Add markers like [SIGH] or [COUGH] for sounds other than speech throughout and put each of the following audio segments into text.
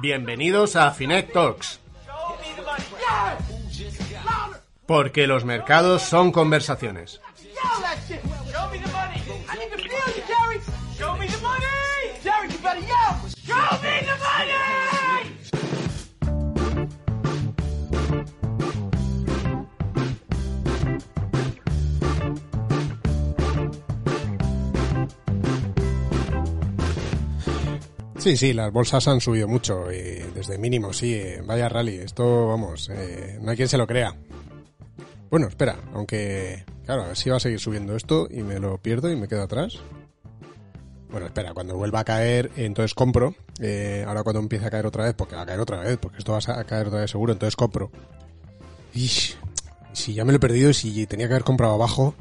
Bienvenidos a Finet Talks, porque los mercados son conversaciones. Sí, sí, las bolsas han subido mucho y desde mínimo, sí, eh, vaya rally. Esto, vamos, eh, no hay quien se lo crea. Bueno, espera, aunque, claro, a ver si va a seguir subiendo esto y me lo pierdo y me quedo atrás. Bueno, espera, cuando vuelva a caer, entonces compro. Eh, ahora cuando empiece a caer otra vez, porque va a caer otra vez, porque esto va a caer otra vez seguro, entonces compro. Ish, si ya me lo he perdido y si tenía que haber comprado abajo.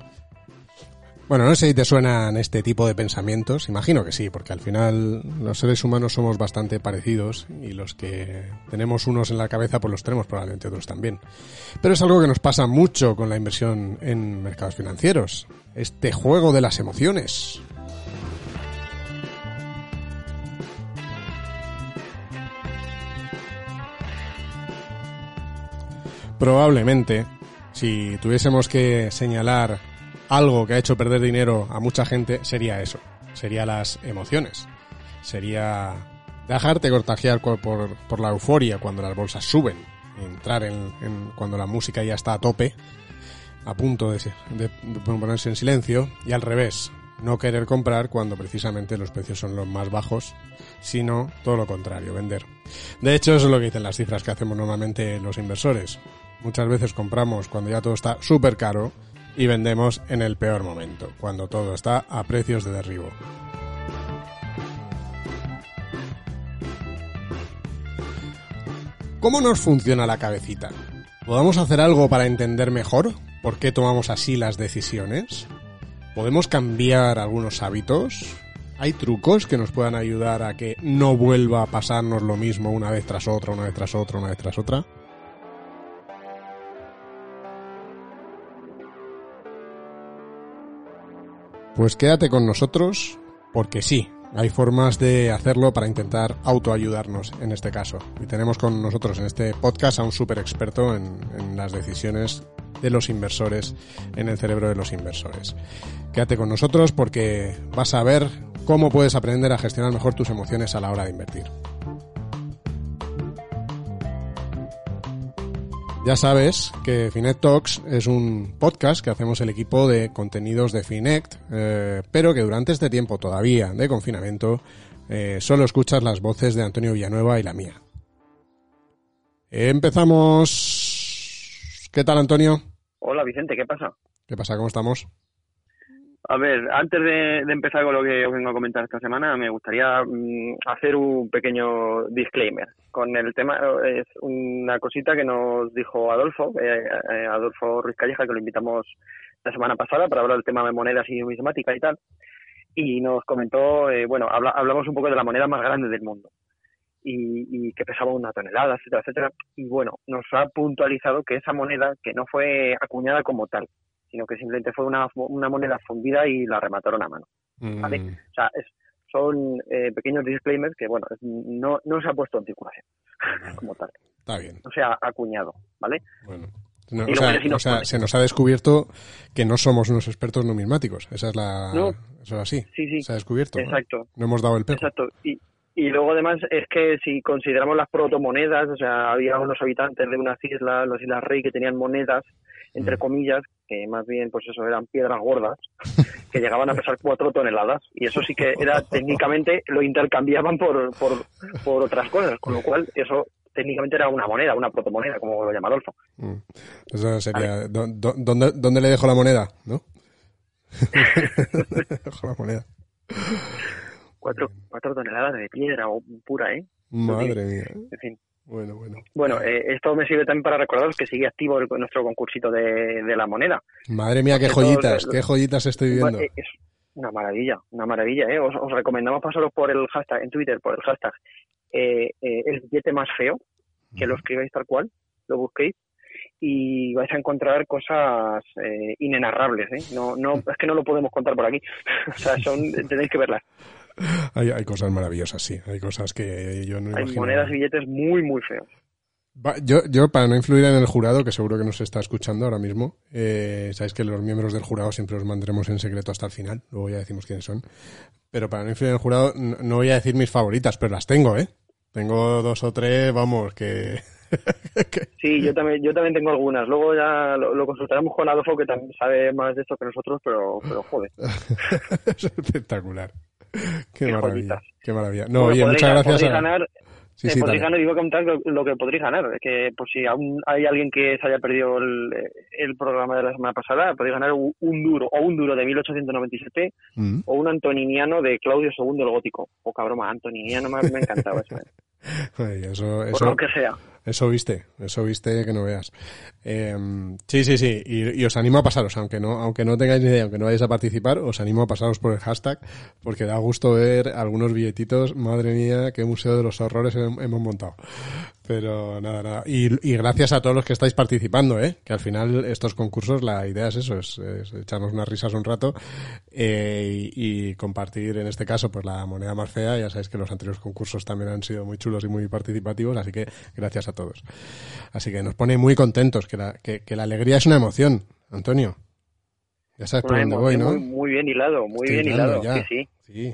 Bueno, no sé si te suenan este tipo de pensamientos. Imagino que sí, porque al final los seres humanos somos bastante parecidos y los que tenemos unos en la cabeza, pues los tenemos probablemente otros también. Pero es algo que nos pasa mucho con la inversión en mercados financieros. Este juego de las emociones. Probablemente, si tuviésemos que señalar algo que ha hecho perder dinero a mucha gente, sería eso. Sería las emociones. Sería dejarte contagiar por, por, la euforia cuando las bolsas suben. Entrar en, cuando la música ya está a tope, a punto de- de ponerse en silencio. Y al revés, no querer comprar cuando precisamente los precios son los más bajos, sino todo lo contrario, vender. De hecho, eso es lo que dicen las cifras que hacemos normalmente los inversores. Muchas veces compramos cuando ya todo está súper caro y vendemos en el peor momento, cuando todo está a precios de derribo. ¿Cómo nos funciona la cabecita? ¿Podemos hacer algo para entender mejor por qué tomamos así las decisiones? ¿Podemos cambiar algunos hábitos? ¿Hay trucos que nos puedan ayudar a que no vuelva a pasarnos lo mismo una vez tras otra, una vez tras otra, una vez tras otra? Pues quédate con nosotros, porque sí, hay formas de hacerlo para intentar autoayudarnos en este caso. Y tenemos con nosotros en este podcast a un super experto en, en las decisiones de los inversores, en el cerebro de los inversores. Quédate con nosotros porque vas a ver cómo puedes aprender a gestionar mejor tus emociones a la hora de invertir. Ya sabes que Finet Talks es un podcast que hacemos el equipo de contenidos de Finect, eh, pero que durante este tiempo todavía de confinamiento eh, solo escuchas las voces de Antonio Villanueva y la mía. Empezamos. ¿Qué tal, Antonio? Hola Vicente, ¿qué pasa? ¿Qué pasa? ¿Cómo estamos? A ver, antes de, empezar con lo que os vengo a comentar esta semana, me gustaría mm, hacer un pequeño disclaimer. Con el tema, es una cosita que nos dijo Adolfo, eh, eh, Adolfo Ruiz Calleja, que lo invitamos la semana pasada para hablar del tema de monedas y numismática y tal. Y nos comentó, eh, bueno, habla- hablamos un poco de la moneda más grande del mundo y, y que pesaba una tonelada, etcétera, etcétera. Y bueno, nos ha puntualizado que esa moneda, que no fue acuñada como tal, sino que simplemente fue una, una moneda fundida y la remataron a mano. Vale. Mm, O sea, es- son eh, pequeños disclaimers que, bueno, no, no se ha puesto en circulación [LAUGHS] como tal, está bien. no se ha acuñado, ¿vale? Bueno. No, o sea, o sea, pone. se nos ha descubierto que no somos unos expertos numismáticos. Esa es la. No. Eso es así. Sí, sí, Se ha descubierto. exacto, No hemos dado el pego. exacto. Y, y luego además es que si consideramos las protomonedas, o sea, había unos habitantes de unas islas, las Islas Rey, que tenían monedas, entre Mm. comillas, que más bien, pues eso, eran piedras gordas, [LAUGHS] que llegaban a pesar cuatro toneladas. Y eso sí que era técnicamente, lo intercambiaban por, por, por otras cosas, con lo cual eso técnicamente era una moneda, una protomoneda, como lo llama Adolfo. Mm. Eso sería. ¿dó- dó- ¿dónde, ¿Dónde le dejo la moneda? ¿No? Le [LAUGHS] [LAUGHS] dejo la moneda. Cuatro, cuatro toneladas de piedra o pura, ¿eh? Madre mía. En fin. Bueno, bueno. Bueno, eh, esto me sirve también para recordaros que sigue activo el- nuestro concursito de, de la moneda. Madre mía, qué joyitas, qué joyitas estoy viendo. Es una maravilla, una maravilla, ¿eh? Os, os recomendamos pasaros por el hashtag, en Twitter, por el hashtag, eh, eh, el billete más feo, que lo escribáis tal cual, lo busquéis, y vais a encontrar cosas eh, inenarrables. ¿eh? No, no, [LAUGHS] es que no lo podemos contar por aquí. [LAUGHS] o sea, son, [LAUGHS] tenéis que verlas. Hay, hay cosas maravillosas, sí. Hay cosas que yo no Hay imagino. monedas y billetes muy, muy feos. Yo, yo, para no influir en el jurado, que seguro que nos está escuchando ahora mismo, eh, sabéis que los miembros del jurado siempre los mantendremos en secreto hasta el final, luego ya decimos quiénes son. Pero para no influir en el jurado, no, no voy a decir mis favoritas, pero las tengo, ¿eh? Tengo dos o tres, vamos, que... [LAUGHS] Sí, yo también, yo también tengo algunas. Luego ya lo, lo consultaremos con Adolfo, que también sabe más de esto que nosotros, pero, pero joder. es [LAUGHS] espectacular. Qué, Qué maravilla. joyitas. Qué maravilla. No, Bueno, oye, podréis- muchas gracias a... ganar, Sí, eh, sí, podréis ganar y voy a contar lo, lo que podréis ganar. Es que por si aún hay alguien que se haya perdido el, el programa de la semana pasada, podéis ganar un, un duro o un duro de 1897 Mm. o un antoniniano de Claudio II el Gótico. Poca broma, antoniniano me, me encantaba eso. eh. [LAUGHS] Ay, eso, Por lo que sea. Eso viste, eso viste que no veas. Eh, sí, sí, sí, y, y os animo a pasaros, aunque no, aunque no tengáis ni idea, aunque no vayáis a participar, os animo a pasaros por el hashtag, porque da gusto ver algunos billetitos, madre mía, qué museo de los horrores hem- hemos montado. Pero nada, nada. Y, y gracias a todos los que estáis participando, ¿eh? que al final estos concursos, la idea es eso, es, es echarnos unas risas un rato eh, y, y compartir, en este caso, pues la moneda más fea. Ya sabéis que los anteriores concursos también han sido muy chulos y muy participativos, así que gracias a todos. Así que nos pone muy contentos, que la, que, que la alegría es una emoción, Antonio. Ya sabes por dónde voy, ¿no? muy, muy bien hilado, muy Estoy bien hilado. ya. Sí, Sí. sí,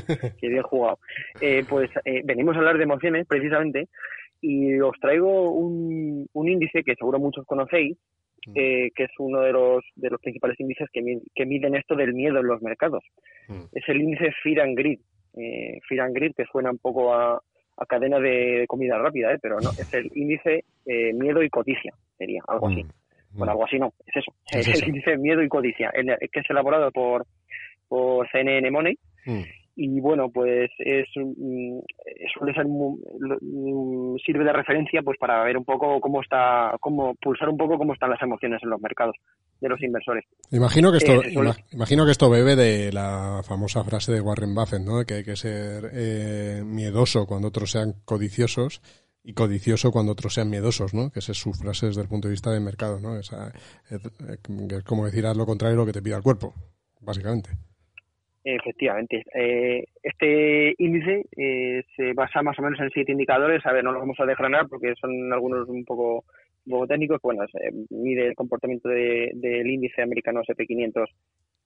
[LAUGHS] qué bien jugado. Eh, pues eh, venimos a hablar de emociones, precisamente, y os traigo un, un índice que seguro muchos conocéis, Mm. eh, que es uno de los, de los principales índices que, mi- que miden esto del miedo en los mercados. Mm. Es el índice Fear and Greed. Eh, Fear and Greed, que suena un poco a, a cadena de comida rápida, ¿eh? pero no, es el índice eh, miedo y codicia, sería algo así. Mm. Bueno, algo así no, es eso. Es Es, eso. el índice miedo y codicia, el- que es elaborado por, por CNN Money. Y bueno, pues es mm, suele ser mm, sirve de referencia pues para ver un poco cómo está, cómo pulsar un poco cómo están las emociones en los mercados de los inversores. Imagino que esto, Eh, suele- imagino que esto bebe de la famosa frase de Warren Buffett, ¿no? Que hay que ser eh, miedoso cuando otros sean codiciosos y codicioso cuando otros sean miedosos, ¿no? Que esa es su frase desde el punto de vista del mercado, ¿no? Esa, es, eh, es como decir haz lo contrario de lo que te pida el cuerpo, básicamente. Efectivamente. Eh, este índice eh, se basa más o menos en siete indicadores. A ver, no los vamos a desgranar porque son algunos un poco, un poco técnicos. Bueno, se mide el comportamiento de- del índice americano SP500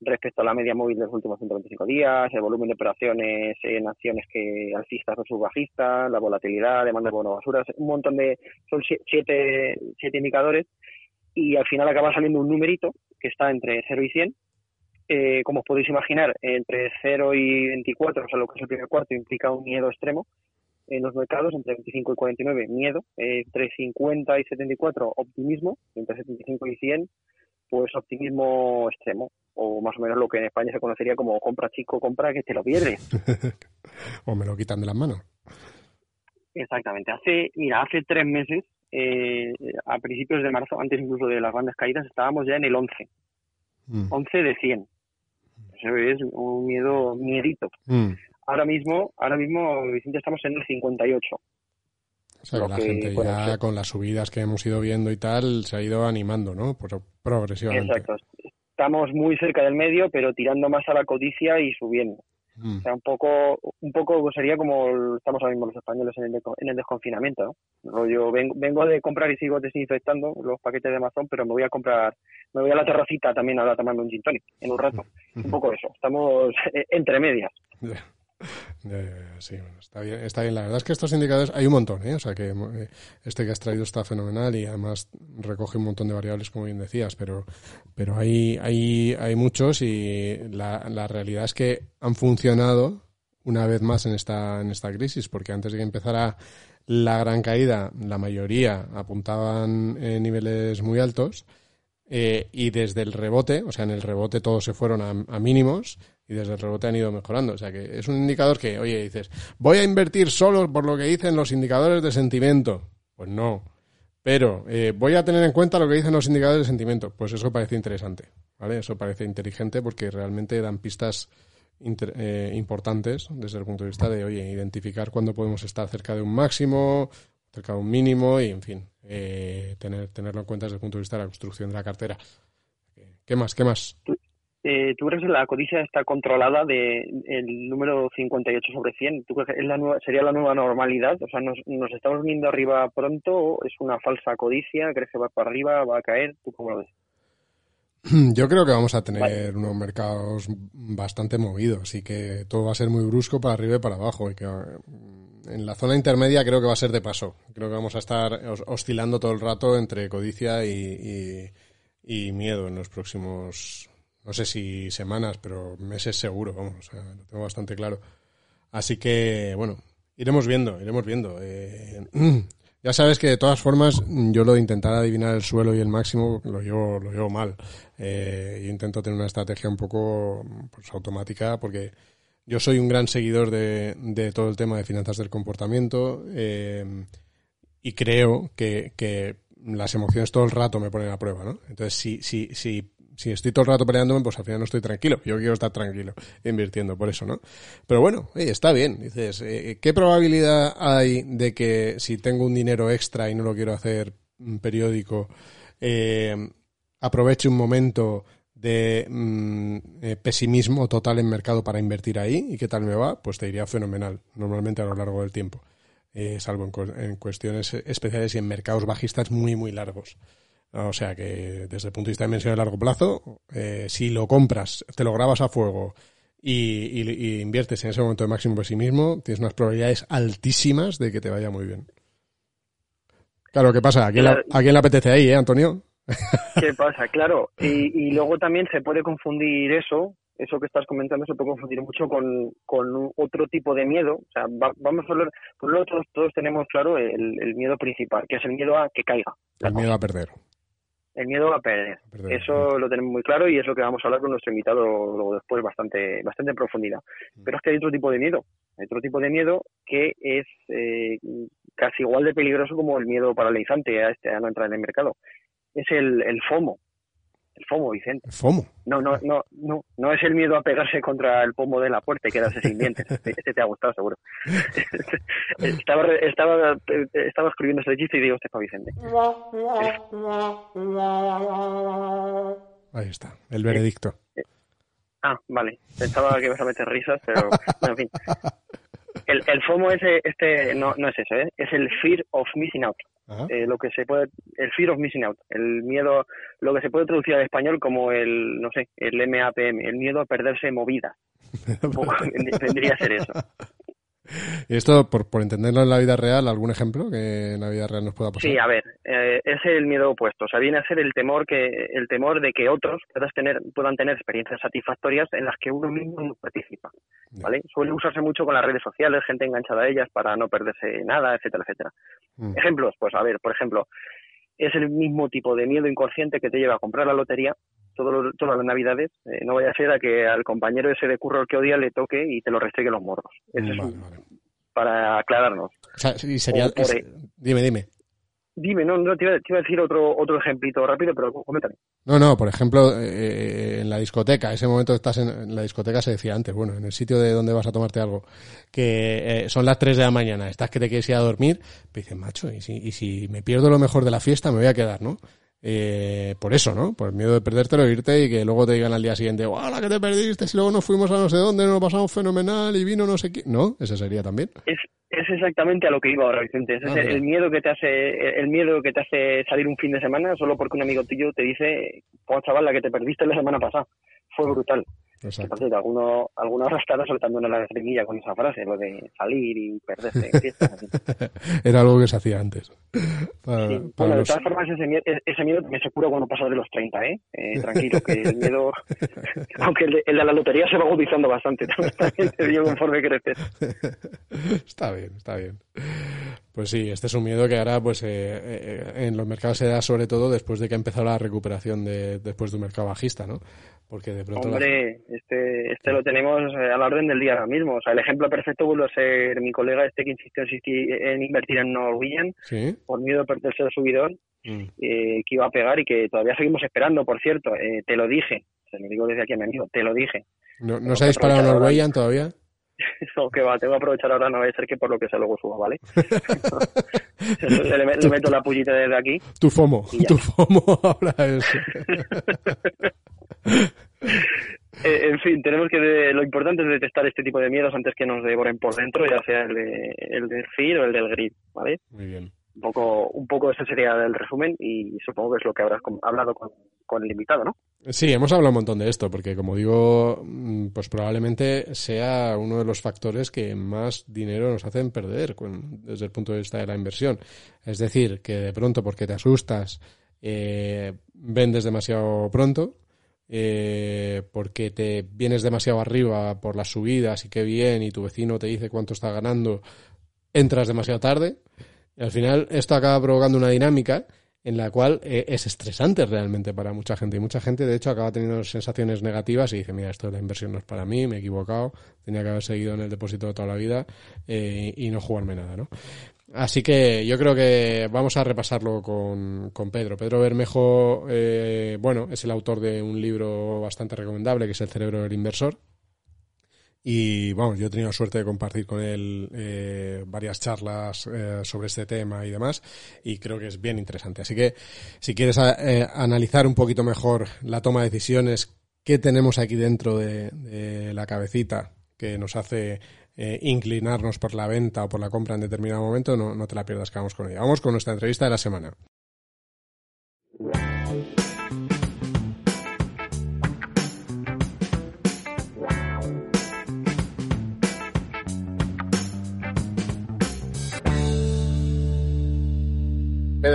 respecto a la media móvil de los últimos 125 días, el volumen de operaciones en acciones que alcistas versus bajistas, la volatilidad, demanda de bono basuras, un montón de, son sie- siete, siete indicadores y al final acaba saliendo un numerito que está entre 0 y 100 eh, como os podéis imaginar, entre 0 y 24, o sea, lo que es el primer cuarto, implica un miedo extremo en los mercados, entre 25 y 49, miedo, eh, entre 50 y 74, optimismo, entre 75 y 100, pues optimismo extremo, o más o menos lo que en España se conocería como compra chico, compra que te lo pierdes. [LAUGHS] o me lo quitan de las manos. Exactamente. Hace, mira, hace tres meses, eh, a principios de marzo, antes incluso de las grandes caídas, estábamos ya en el 11, Mm. 11 de 100. Es un miedo, miedito. Mm. Ahora mismo, ahora mismo, Vicente, estamos en el 58. O sea, que la que, gente ya con las subidas que hemos ido viendo y tal se ha ido animando, ¿no? Pro- progresivamente. Exacto. Estamos muy cerca del medio, pero tirando más a la codicia y subiendo. Mm. O sea, un poco, un poco sería como estamos ahora mismo los españoles en el, en el desconfinamiento, ¿no? Yo vengo, vengo de comprar y sigo desinfectando los paquetes de Amazon, pero me voy a comprar, me voy a la terracita también ahora a tomarme un gin tonic en un rato. [LAUGHS] Un poco eso. Estamos eh, entre medias. Sí, bueno, está bien, está bien. La verdad es que estos indicadores hay un montón, ¿eh? O sea que eh, este que has traído está fenomenal y además recoge un montón de variables, como bien decías, pero, pero hay, hay, hay muchos y la, la realidad es que han funcionado una vez más en esta, en esta crisis, porque antes de que empezara la gran caída, la mayoría apuntaban en niveles muy altos. eh, y desde el rebote, o sea, en el rebote todos se fueron a mínimos y desde el rebote han ido mejorando. O sea, que es un indicador que, oye, dices, voy a invertir solo por lo que dicen los indicadores de sentimiento. Pues no. Pero eh, voy a tener en cuenta lo que dicen los indicadores de sentimiento. Pues eso parece interesante, ¿vale? Eso parece inteligente porque realmente dan pistas eh, importantes desde el punto de vista de, oye, identificar cuándo podemos estar cerca de un máximo, cerca de un mínimo y, en fin, eh, tener, tenerlo en cuenta desde el punto de vista de la construcción de la cartera. ¿Qué más? ¿Qué más? Eh, ¿Tú crees que la codicia está controlada de el número 58 sobre 100? ¿Tú crees que es la nueva, sería la nueva normalidad? O sea, ¿nos, ¿nos estamos viendo arriba pronto? ¿Es una falsa codicia? ¿Crees que va para arriba? ¿Va a caer? ¿Tú cómo lo ves? [CLEARS THROAT] Yo creo que vamos a tener unos mercados bastante movidos y que todo va a ser muy brusco para arriba y para abajo. Y que mm, en la zona intermedia creo que va a ser de paso. Creo que vamos a estar oscilando todo el rato entre codicia y, y miedo en los próximos no sé si semanas, pero meses seguro, vamos, lo tengo bastante claro. Así que, bueno, iremos viendo, iremos viendo. Eh, [CLEARS THROAT] ya sabes que de todas formas yo lo de intentar adivinar el suelo y el máximo lo llevo, lo llevo mal. Eh, yo intento tener una estrategia un poco pues, automática porque yo soy un gran seguidor de, de todo el tema de finanzas del comportamiento eh, y creo que, que las emociones todo el rato me ponen a prueba, ¿no? Entonces, si, si, si si estoy todo el rato peleándome, pues al final no estoy tranquilo. Yo quiero estar tranquilo invirtiendo, por eso, ¿no? Pero bueno, está bien. Dices, eh, ¿qué probabilidad hay de que si tengo un dinero extra y no lo quiero hacer periódico, eh, aproveche un momento de mm, eh, pesimismo total en mercado para invertir ahí? ¿Y qué tal me va? Pues te iría fenomenal, normalmente a lo largo del tiempo. salvo en, en cuestiones especiales y en mercados bajistas muy, muy largos. O sea que desde el punto de vista de inversión a largo plazo, eh, si lo compras, te lo grabas a fuego y, inviertes en ese momento de máximo pesimismo, tienes unas probabilidades altísimas de que te vaya muy bien. Claro, ¿qué pasa? ¿A quién, le apetece ahí, eh, Antonio? ¿Qué [LAUGHS] pasa? Claro. Y, luego también se puede confundir eso, eso que estás comentando, se puede confundir mucho con, otro tipo de miedo. O sea, vamos a hablar, por lo todos, todos tenemos claro el, el, miedo principal, que es el miedo a que caiga. El miedo a perder el miedo a perder. Eso lo tenemos muy claro y es lo que vamos a hablar con nuestro invitado luego después bastante, bastante en profundidad. Mm. Pero es que hay otro tipo de miedo, hay otro tipo de miedo que es eh, casi igual de peligroso como el miedo paralizante a, este, a no entrar en el mercado. Es el, el FOMO, el FOMO, Vicente. FOMO. No, no, no, no, no es el miedo a pegarse contra el pomo de la puerta y quedarse sin dientes. Este, te ha gustado, seguro. [LAUGHS] estaba, estaba, estaba escribiendo este chiste y digo, este es para Vicente. Ahí está, el veredicto. Ah, vale. Pensaba que ibas a meter risas, pero en fin. [LAUGHS] El, el FOMO ese, este no, no es eso, ¿eh? es el Fear of Missing Out. Eh, lo que se puede, el fear of missing out, el miedo, lo que se puede traducir al español como el, no sé, el MAPM, el miedo a perderse movida. Tendría que ser eso. Y esto, por, por entenderlo en la vida real, ¿algún ejemplo que en la vida real nos pueda pasar? Sí, a ver, eh, es el miedo opuesto. O sea, viene a ser el temor que el temor de que otros puedas tener, puedan tener experiencias satisfactorias en las que uno mismo no participa. ¿vale? Suele usarse mucho con las redes sociales, gente enganchada a ellas para no perderse nada, etcétera, etcétera. Mm. Ejemplos, pues a ver, por ejemplo, es el mismo tipo de miedo inconsciente que te lleva a comprar la lotería todas las navidades, eh, no vaya a ser a que al compañero ese de curro que odia le toque y te lo restregue los morros. Eso es para aclararnos. O sea, sería, dime, dime. Dime, no, no te, iba, a decir otro otro ejemplito rápido, pero coméntame. No, no, por ejemplo, eh, en la discoteca, ese momento que estás en, la discoteca se decía antes, bueno, en el sitio de donde vas a tomarte algo, que eh, son las 3 de la mañana, estás que te quieres ir a dormir, pues dices, macho, y si, y si me pierdo lo mejor de la fiesta, me voy a quedar, ¿no? Eh, por eso, ¿no? Por el miedo de perdértelo, irte y que luego te digan al día siguiente, ¡Hola, que te perdiste! Si luego nos fuimos a no sé dónde, nos lo pasamos fenomenal y vino no sé qué. No, ese sería también. Es, es exactamente a lo que iba ahora, Vicente. Es ah, el, miedo que te hace, el miedo que te hace salir un fin de semana solo porque un amigo tuyo te dice, oh, chaval, la que te perdiste la semana pasada. Fue brutal. Exacto. alguno, alguna hora estará soltando una lagrimilla con esa frase, lo de salir y perderse en fiestas. [LAUGHS] Era algo que se hacía antes. bueno, de todas formas, ese miedo, ese miedo me se cura cuando pasa de los 30, ¿eh? eh tranquilo, que el miedo, [LAUGHS] aunque el de, la lotería se va agudizando bastante, [LAUGHS] también te digo conforme creces. está bien, está bien. Pues sí, este es un miedo que ahora pues eh, eh, en los mercados se da sobre todo después de que ha empezado la recuperación de, después de un mercado bajista, ¿no? Porque de pronto... Hombre, este, este lo tenemos eh, a la orden del día ahora mismo. O sea, el ejemplo perfecto vuelve a ser mi colega este que insistió en invertir en Norwegian por miedo a perderse el subidón mm. que iba a pegar y que todavía seguimos esperando, por cierto. te lo dije, se lo digo desde aquí a mi amigo, te lo dije. ¿No, ¿no se ha disparado Norwegian todavía? [LAUGHS] Que va, tengo que aprovechar ahora, no va a ser que por lo que sea luego suba, ¿vale? [LAUGHS] le, le, meto la pullita desde aquí. Tu FOMO, tu FOMO ahora es. [LAUGHS] Eh, en fin, tenemos que lo importante es detectar este tipo de miedos antes que nos devoren por dentro, ya sea el, de, el del fear o el del grid, ¿vale? Muy bien. Un poco, un poco ese sería el resumen y supongo que es lo que habrás hablado con, con el invitado, ¿no? Sí, hemos hablado un montón de esto, porque como digo, mm, pues probablemente sea uno de los factores que más dinero nos hacen perder desde el punto de vista de la inversión. Es decir, que de pronto porque te asustas, eh, vendes demasiado pronto, eh, porque te vienes demasiado arriba por las subidas y qué bien, y tu vecino te dice cuánto está ganando, entras demasiado tarde. Y al final esto acaba provocando una dinámica en la cual eh, es estresante realmente para mucha gente. Y mucha gente, de hecho, acaba teniendo sensaciones negativas y dice, mira, esto de la inversión no es para mí, me he equivocado, tenía que haber seguido en el depósito de toda la vida eh, y no jugarme nada, ¿no? Así que yo creo que vamos a repasarlo con, con Pedro. Pedro Bermejo, eh, bueno, es el autor de un libro bastante recomendable que es El cerebro del inversor. Y vamos, yo he tenido suerte de compartir con él eh, varias charlas eh, sobre este tema y demás, y creo que es bien interesante. Así que si quieres analizar un poquito mejor la toma de decisiones, qué tenemos aquí dentro de, de la cabecita que nos hace eh, inclinarnos por la venta o por la compra en determinado momento, no, no te la pierdas que vamos con ella. Vamos con nuestra entrevista de la semana.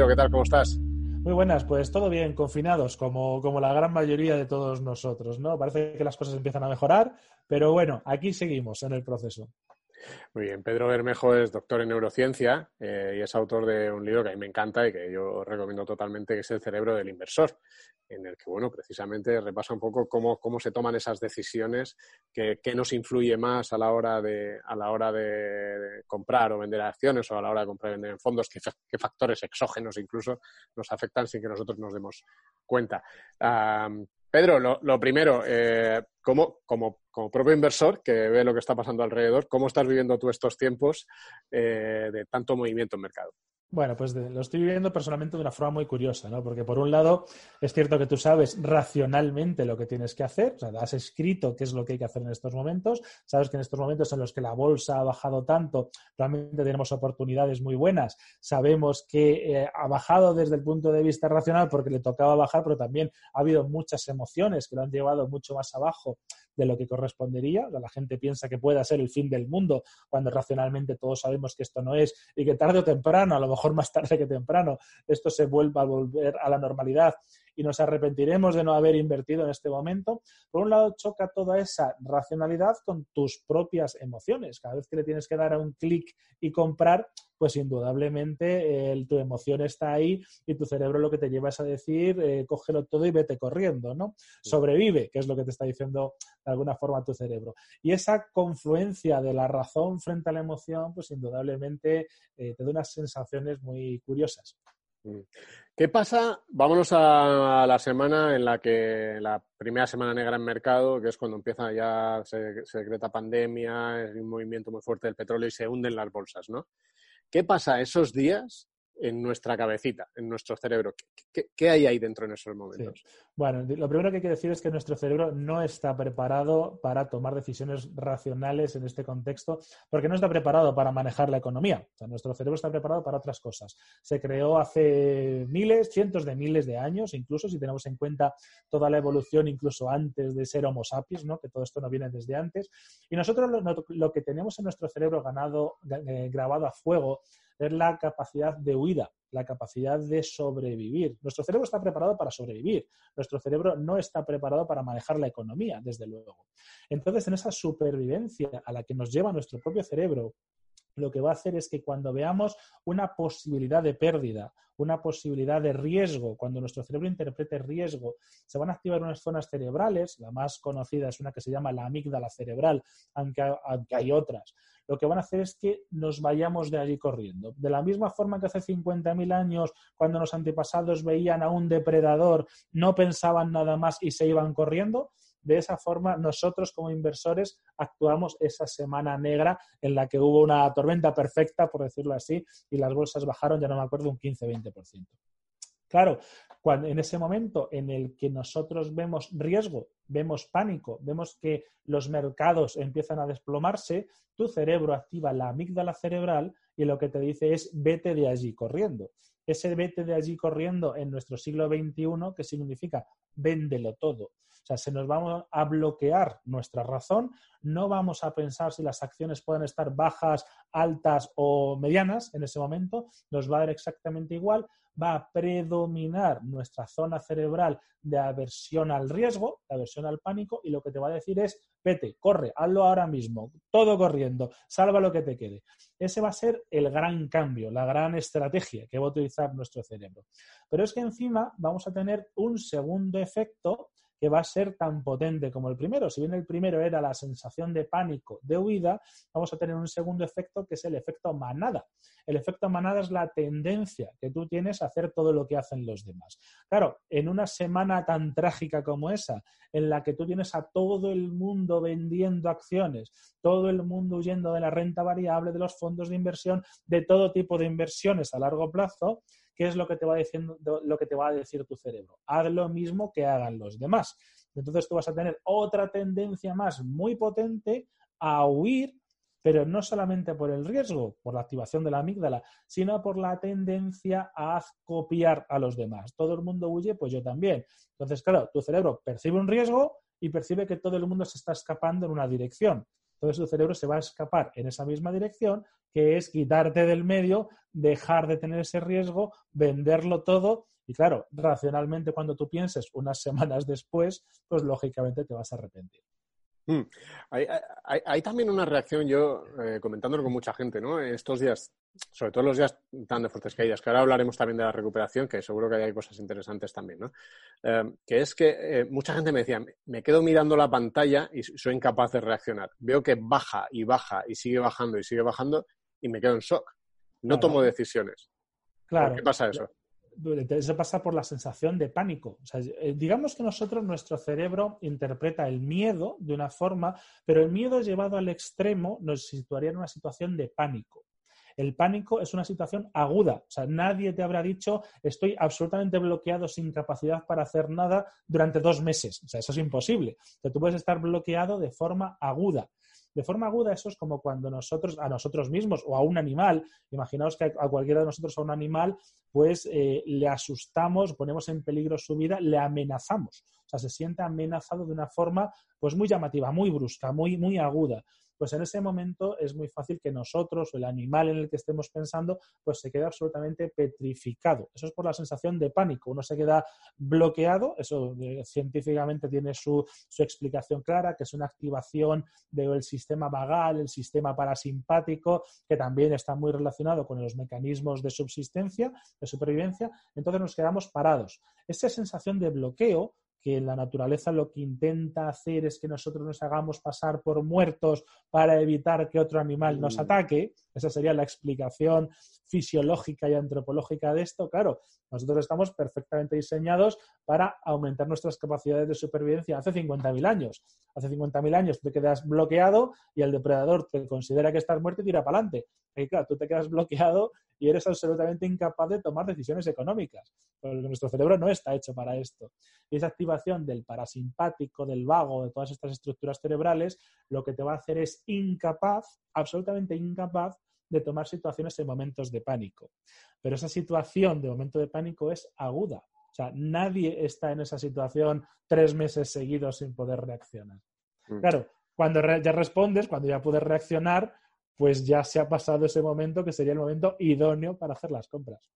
¿Qué tal? ¿Cómo estás? Muy buenas, pues todo bien, confinados, como, como la gran mayoría de todos nosotros, ¿no? Parece que las cosas empiezan a mejorar, pero bueno, aquí seguimos en el proceso. Muy bien, Pedro Bermejo es doctor en neurociencia eh, y es autor de un libro que a mí me encanta y que yo recomiendo totalmente, que es El cerebro del inversor, en el que, bueno, precisamente repasa un poco cómo, cómo se toman esas decisiones, qué, nos influye más a la hora de, a la hora de, comprar o vender acciones o a la hora de comprar y vender en fondos, qué, factores exógenos incluso nos afectan sin que nosotros nos demos cuenta. Pedro, lo, primero, eh, como, como, propio inversor que ve lo que está pasando alrededor, ¿cómo estás viviendo tú estos tiempos eh, de tanto movimiento en mercado? Bueno, pues lo estoy viviendo personalmente de una forma muy curiosa, ¿no? Porque por un lado es cierto que tú sabes racionalmente lo que tienes que hacer, o sea, has escrito qué es lo que hay que hacer en estos momentos, sabes que en estos momentos en los que la bolsa ha bajado tanto, realmente tenemos oportunidades muy buenas, sabemos que eh, ha bajado desde el punto de vista racional porque le tocaba bajar, pero también ha habido muchas emociones que lo han llevado mucho más abajo de lo que correspondería. La gente piensa que pueda ser el fin del mundo cuando racionalmente todos sabemos que esto no es y que tarde o temprano, a lo mejor más [LAUGHS] tarde que temprano, esto se vuelva a volver a la normalidad y nos arrepentiremos de no haber invertido en este momento. Por un lado, choca toda esa racionalidad con tus propias emociones. Cada vez que le tienes que dar a un clic y comprar, pues indudablemente tu emoción está ahí y tu cerebro lo que te lleva es a decir, eh, cógelo todo y vete corriendo, ¿no? Sobrevive, que es lo que te está diciendo de alguna forma tu cerebro. Y esa confluencia de la razón frente a la emoción, pues indudablemente eh, te da unas sensaciones muy curiosas. Mm. ¿Qué pasa? Vámonos a la semana en la que la primera semana negra en mercado, que es cuando empieza ya, se, se decreta pandemia, es un movimiento muy fuerte del petróleo y se hunden las bolsas, ¿no? ¿Qué pasa esos días en nuestra cabecita, en nuestro cerebro? ¿Qué, hay ahí dentro en esos momentos? Bueno, lo primero que hay que decir es que nuestro cerebro no está preparado para tomar decisiones racionales en este contexto, porque no está preparado para manejar la economía. O sea, nuestro cerebro está preparado para otras cosas. Se creó hace miles, cientos de miles de años, incluso si tenemos en cuenta toda la evolución, incluso antes de ser Homo sapiens, ¿no? que todo esto no viene desde antes. Y nosotros lo, que tenemos en nuestro cerebro ganado, eh, grabado a fuego es la capacidad de huida, la capacidad de sobrevivir. Nuestro cerebro está preparado para sobrevivir, nuestro cerebro no está preparado para manejar la economía, desde luego. Entonces, en esa supervivencia a la que nos lleva nuestro propio cerebro, lo que va a hacer es que cuando veamos una posibilidad de pérdida, una posibilidad de riesgo, cuando nuestro cerebro interprete riesgo, se van a activar unas zonas cerebrales, la más conocida es una que se llama la amígdala cerebral, aunque, aunque hay otras. Lo que van a hacer es que nos vayamos de allí corriendo. De la misma forma que hace 50.000 años, cuando los antepasados veían a un depredador, no pensaban nada más y se iban corriendo, de esa forma nosotros como inversores actuamos esa semana negra en la que hubo una tormenta perfecta, por decirlo así, y las bolsas bajaron, ya no me acuerdo, un 15-20%. Claro, cuando, en ese momento en el que nosotros vemos riesgo, vemos pánico, vemos que los mercados empiezan a desplomarse, tu cerebro activa la amígdala cerebral y lo que te dice es vete de allí corriendo. Ese vete de allí corriendo en nuestro siglo XXI, que significa véndelo todo. O sea, se nos va a bloquear nuestra razón, no vamos a pensar si las acciones pueden estar bajas, altas o medianas en ese momento, nos va a dar exactamente igual, va a predominar nuestra zona cerebral de aversión al riesgo, de aversión al pánico, y lo que te va a decir es, vete, corre, hazlo ahora mismo, todo corriendo, salva lo que te quede. Ese va a ser el gran cambio, la gran estrategia que va a utilizar nuestro cerebro. Pero es que encima vamos a tener un segundo efecto que va a ser tan potente como el primero. Si bien el primero era la sensación de pánico, de huida, vamos a tener un segundo efecto que es el efecto manada. El efecto manada es la tendencia que tú tienes a hacer todo lo que hacen los demás. Claro, en una semana tan trágica como esa, en la que tú tienes a todo el mundo vendiendo acciones, todo el mundo huyendo de la renta variable, de los fondos de inversión, de todo tipo de inversiones a largo plazo, ¿qué es lo que te va diciendo, lo que te va a decir tu cerebro? Haz lo mismo que hagan los demás. Entonces tú vas a tener otra tendencia más muy potente a huir, pero no solamente por el riesgo, por la activación de la amígdala, sino por la tendencia a copiar a los demás. Todo el mundo huye, pues yo también. Entonces, claro, tu cerebro percibe un riesgo y percibe que todo el mundo se está escapando en una dirección. Entonces tu cerebro se va a escapar en esa misma dirección, que es quitarte del medio, dejar de tener ese riesgo, venderlo todo. Y claro, racionalmente cuando tú pienses unas [LAUGHS] semanas después, pues lógicamente te vas a arrepentir. Mm. Hay, también una reacción, yo eh, comentándolo con mucha gente, ¿no? Estos días, sobre todo los días tan de fuertes caídas, que ahora hablaremos también de la recuperación, que seguro que hay cosas interesantes también, ¿no? Eh, que es que eh, mucha gente me decía, me quedo mirando la pantalla y soy incapaz de reaccionar. Veo que baja y baja y sigue bajando y sigue bajando y me quedo en shock. No tomo decisiones. Claro. ¿Por qué pasa eso? eso pasa por la sensación de pánico. Eh, digamos que nosotros, nuestro cerebro interpreta el miedo de una forma, pero el miedo llevado al extremo nos situaría en una situación de pánico. El pánico es una situación aguda. O sea, nadie te habrá dicho estoy absolutamente bloqueado sin capacidad para hacer nada durante dos meses. O sea, eso es imposible. O tú puedes estar bloqueado de forma aguda. De forma aguda, eso es como cuando nosotros, a nosotros mismos o a un animal, imaginaos que a cualquiera de nosotros, a un animal, pues eh, le asustamos, ponemos en peligro su vida, le amenazamos. O sea, se siente amenazado de una forma pues muy llamativa, muy brusca, muy, muy aguda pues en ese momento es muy fácil que nosotros o el animal en el que estemos pensando, pues se quede absolutamente petrificado. Eso es por la sensación de pánico. Uno se queda bloqueado, eso eh, científicamente tiene su, explicación clara, que es una activación del sistema vagal, el sistema parasimpático, que también está muy relacionado con los mecanismos de subsistencia, de supervivencia. Entonces nos quedamos parados. Esa sensación de bloqueo que la naturaleza lo que intenta hacer es que nosotros nos hagamos pasar por muertos para evitar que otro animal nos mm. ataque. Esa sería la explicación fisiológica y antropológica de esto. Claro, nosotros estamos perfectamente diseñados para aumentar nuestras capacidades de supervivencia hace 50.000 años. Hace 50.000 años te quedas bloqueado y el depredador te considera que estás muerto y tira para adelante. Y claro, tú te quedas bloqueado y eres absolutamente incapaz de tomar decisiones económicas, porque nuestro cerebro no está hecho para esto. Y esa activación del parasimpático, del vago, de todas estas estructuras cerebrales, lo que te va a hacer es incapaz, absolutamente incapaz, de tomar situaciones en momentos de pánico. Pero esa situación de momento de pánico es aguda. O sea, nadie está en esa situación tres meses seguidos sin poder reaccionar. Mm. Claro, cuando ya respondes, cuando ya puedes reaccionar, pues ya se ha pasado ese momento que sería el momento idóneo para hacer las compras.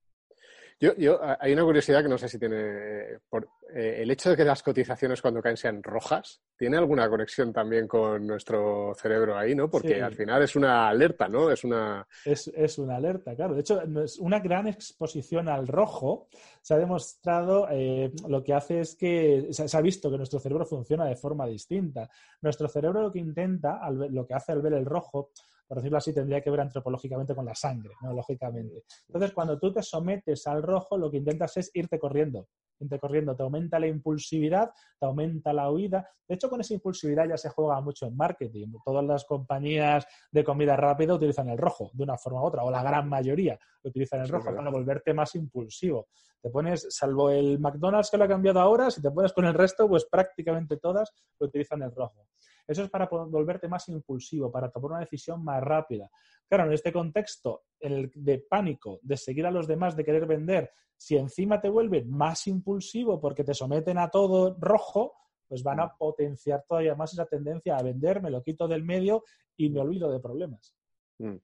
Yo, yo, hay una curiosidad que no sé si tiene. Por, eh, el hecho de que las cotizaciones cuando caen sean rojas, ¿tiene alguna conexión también con nuestro cerebro ahí, no? Porque al final es una alerta, ¿no? Es una. Es, es, una alerta, claro. De hecho, una gran exposición al rojo se ha demostrado, eh, lo que hace es que se, ha visto que nuestro cerebro funciona de forma distinta. Nuestro cerebro lo que intenta, lo que hace al ver el rojo, por decirlo así, tendría que ver antropológicamente con la sangre, ¿no? Lógicamente. Entonces, cuando tú te sometes al rojo, lo que intentas es irte corriendo, irte corriendo, te aumenta la impulsividad, te aumenta la huida. De hecho, con esa impulsividad ya se juega mucho en marketing. Todas las compañías de comida rápida utilizan el rojo de una forma u otra, o la gran mayoría utilizan el rojo para volverte más impulsivo. Te pones, salvo el McDonald's que lo ha cambiado ahora, si te pones con el resto, pues prácticamente todas utilizan el rojo. Eso es para volverte más impulsivo, para tomar una decisión más rápida. Claro, en este contexto el de pánico, de seguir a los demás, de querer vender, si encima te vuelven más impulsivo porque te someten a todo rojo, pues van a potenciar todavía más esa tendencia a vender, me lo quito del medio y me olvido de problemas. Mm.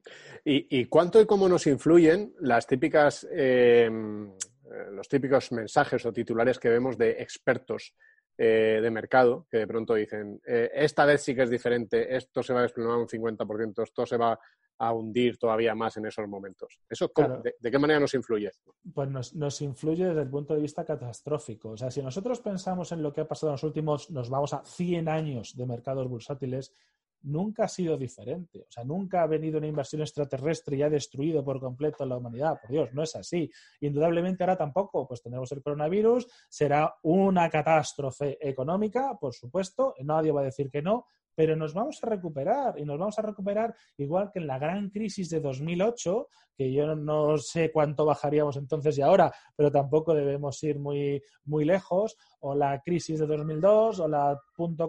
¿Y, cuánto y cómo nos influyen las típicas, em, eh, los típicos mensajes o titulares que vemos de expertos eh, de mercado que de pronto dicen, eh, esta vez sí que es diferente, esto se va a desplomar un 50%, esto se va a hundir todavía más en esos momentos. ¿Eso de, qué manera nos influye? Pues nos, nos, influye desde el punto de vista catastrófico. O sea, si nosotros pensamos en lo que ha pasado en los últimos, nos vamos a 100 años de mercados bursátiles, nunca ha sido diferente. O sea, nunca ha venido una invasión extraterrestre y ha destruido por completo la humanidad. Por Dios, no es así. Indudablemente ahora tampoco, pues tenemos el coronavirus, será una catástrofe económica, por supuesto, nadie va a decir que no, pero nos vamos a recuperar y nos vamos a recuperar igual que en la gran crisis de 2008, que yo no sé cuánto bajaríamos entonces y ahora, pero tampoco debemos ir muy, muy lejos, o la crisis de 2002, o la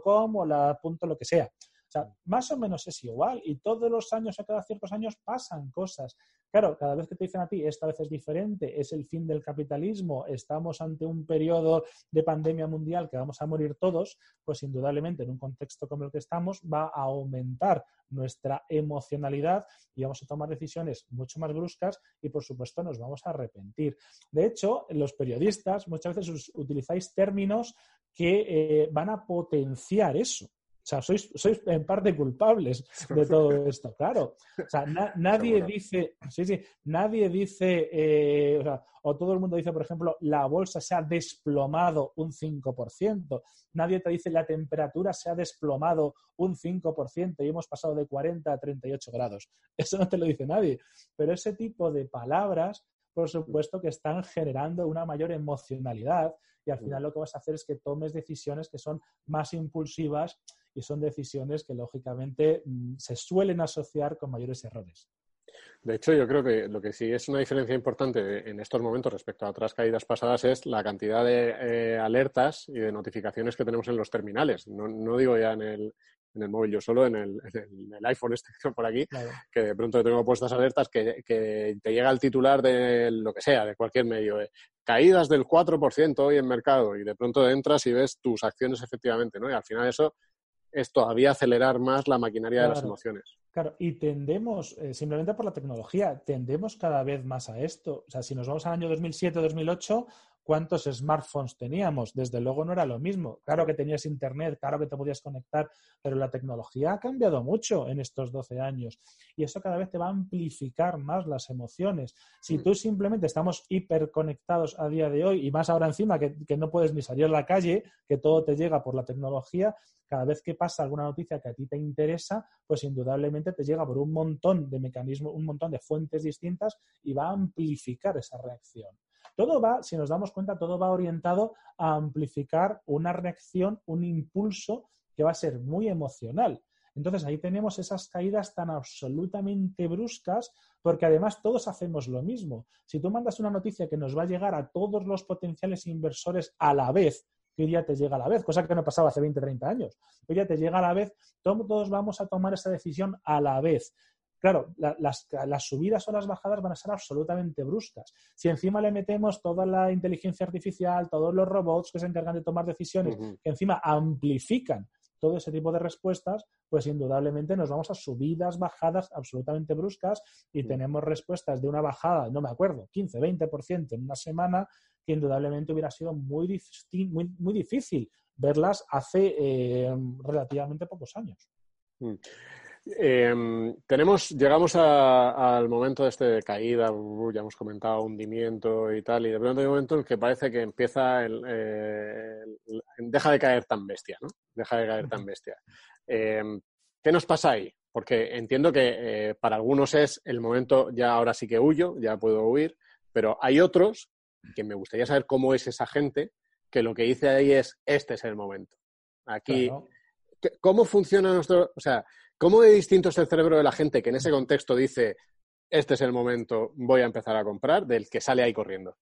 .com, o la punto lo que sea. O sea, más o menos es igual y todos los años o cada ciertos años pasan cosas. Claro, cada vez que te dicen a ti, esta vez es diferente, es el fin del capitalismo, estamos ante un periodo de pandemia mundial que vamos a morir todos, pues indudablemente en un contexto como el que estamos va a aumentar nuestra emocionalidad y vamos a tomar decisiones mucho más bruscas y por supuesto nos vamos a arrepentir. De hecho, los periodistas muchas veces utilizáis términos que eh, van a potenciar eso. O sea, sois, sois en parte culpables [LAUGHS] de todo esto, claro. O sea, [LAUGHS] nadie dice, sí, sí, nadie dice, eh, o, sea, o todo el mundo dice, por ejemplo, la bolsa se ha desplomado un 5%. Nadie te dice la temperatura se ha desplomado un 5% y hemos pasado de 40 a 38 grados. Eso no te lo dice nadie. Pero ese tipo de palabras por supuesto que están generando una mayor emocionalidad y al final lo que vas a hacer es que tomes decisiones que son más impulsivas y son decisiones que lógicamente mm, se suelen asociar con mayores errores. De hecho, yo creo que lo que sí es una diferencia importante en estos momentos respecto a otras caídas pasadas es la cantidad de eh, alertas y de notificaciones que tenemos en los terminales. No, digo ya en el, en el móvil, yo solo en el, iPhone este por aquí, que de pronto tengo puestas alertas que, te llega el titular de lo que sea, de cualquier medio, caídas del 4% hoy en mercado y de pronto entras y ves tus acciones efectivamente, ¿no? Y al final eso es todavía acelerar más la maquinaria de las emociones. Claro, y tendemos, eh, simplemente por la tecnología, tendemos cada vez más a esto. O sea, si nos vamos al año 2007-2008, ¿cuántos smartphones teníamos? Desde luego no era lo mismo. Claro que tenías internet, claro que te podías conectar, pero la tecnología ha cambiado mucho en estos 12 años y eso cada vez te va a amplificar más las emociones. Si mm. tú simplemente estamos hiperconectados a día de hoy y más ahora encima que, que no puedes ni salir a la calle, que todo te llega por la tecnología, cada vez que pasa alguna noticia que a ti te interesa, pues indudablemente te llega por un montón de mecanismos, un montón de fuentes distintas y va a amplificar esa reacción. Todo va, si nos damos cuenta, todo va orientado a amplificar una reacción, un impulso que va a ser muy emocional. Entonces ahí tenemos esas caídas tan absolutamente bruscas porque además todos hacemos lo mismo. Si tú mandas una noticia que nos va a llegar a todos los potenciales inversores a la vez, que hoy día te llega a la vez, cosa que no pasaba hace 20, 30 años. Hoy día te llega a la vez, todos vamos a tomar esa decisión a la vez. Claro, las, subidas o las bajadas van a ser absolutamente bruscas. Si encima le metemos toda la inteligencia artificial, todos los robots que se encargan de tomar decisiones, que encima amplifican todo ese tipo de respuestas, pues indudablemente nos vamos a subidas, bajadas absolutamente bruscas y tenemos respuestas de una bajada, no me acuerdo, 15, 20% en una semana que indudablemente hubiera sido muy, muy, difícil verlas hace eh, relativamente pocos años. Mm. Em, tenemos, llegamos al momento de este caída, ya hemos comentado hundimiento y tal, y de pronto hay un momento en el que parece que empieza, el, eh, deja de caer tan bestia, ¿no? Deja de caer tan bestia. Em, ¿Qué nos pasa ahí? Porque entiendo que eh, para algunos es el momento, ya ahora sí que huyo, ya puedo huir, pero hay otros que me gustaría saber cómo es esa gente que lo que dice ahí es, este es el momento. Aquí, ¿cómo funciona nuestro, o sea, cómo de distinto es el cerebro de la gente que en ese contexto dice, este es el momento, voy a empezar a comprar, del que sale ahí corriendo?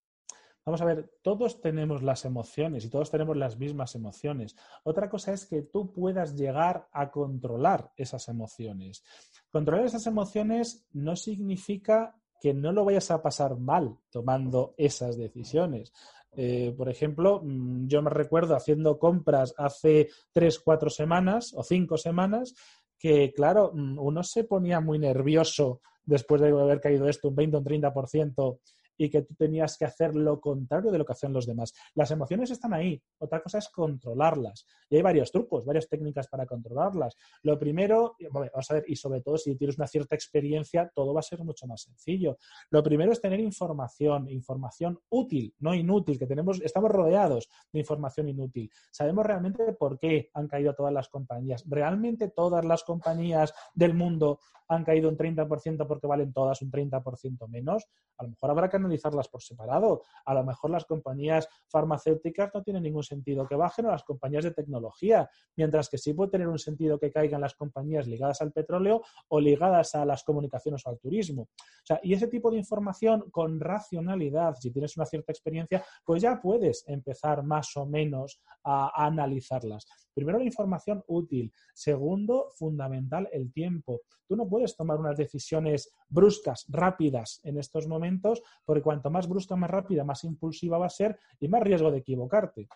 Vamos a ver, todos tenemos las emociones y todos tenemos las mismas emociones. Otra cosa es que tú puedas llegar a controlar esas emociones. Controlar esas emociones no significa que no lo vayas a pasar mal tomando esas decisiones. Eh, por ejemplo, mm, yo me recuerdo haciendo compras hace tres, cuatro semanas o cinco semanas que, claro, mm, uno se ponía muy nervioso después de haber caído esto un 20 o un 30% y que tú tenías que hacer lo contrario de lo que hacen los demás. Las emociones están ahí, otra cosa es controlarlas. Y hay varios trucos, varias técnicas para controlarlas. Lo primero, vamos a ver, y sobre todo si tienes una cierta experiencia, todo va a ser mucho más sencillo. Lo primero es tener información, información útil, no inútil, que tenemos, estamos rodeados de información inútil. Sabemos realmente por qué han caído todas las compañías. ¿Realmente todas las compañías del mundo han caído un 30% porque valen todas un 30% menos? A lo mejor habrá que analizarlas por separado. A lo mejor las compañías farmacéuticas no tienen ningún sentido que bajen o las compañías de tecnología, mientras que sí puede tener un sentido que caigan las compañías ligadas al petróleo o ligadas a las comunicaciones o al turismo. O sea, y ese tipo de información con racionalidad, si tienes una cierta experiencia, pues ya puedes empezar más o menos a, analizarlas. Primero, la información útil. Segundo, fundamental, el tiempo. Tú no puedes tomar unas decisiones bruscas, rápidas en estos momentos, porque cuanto más brusca, más rápida, más impulsiva va a ser y más riesgo de equivocarte.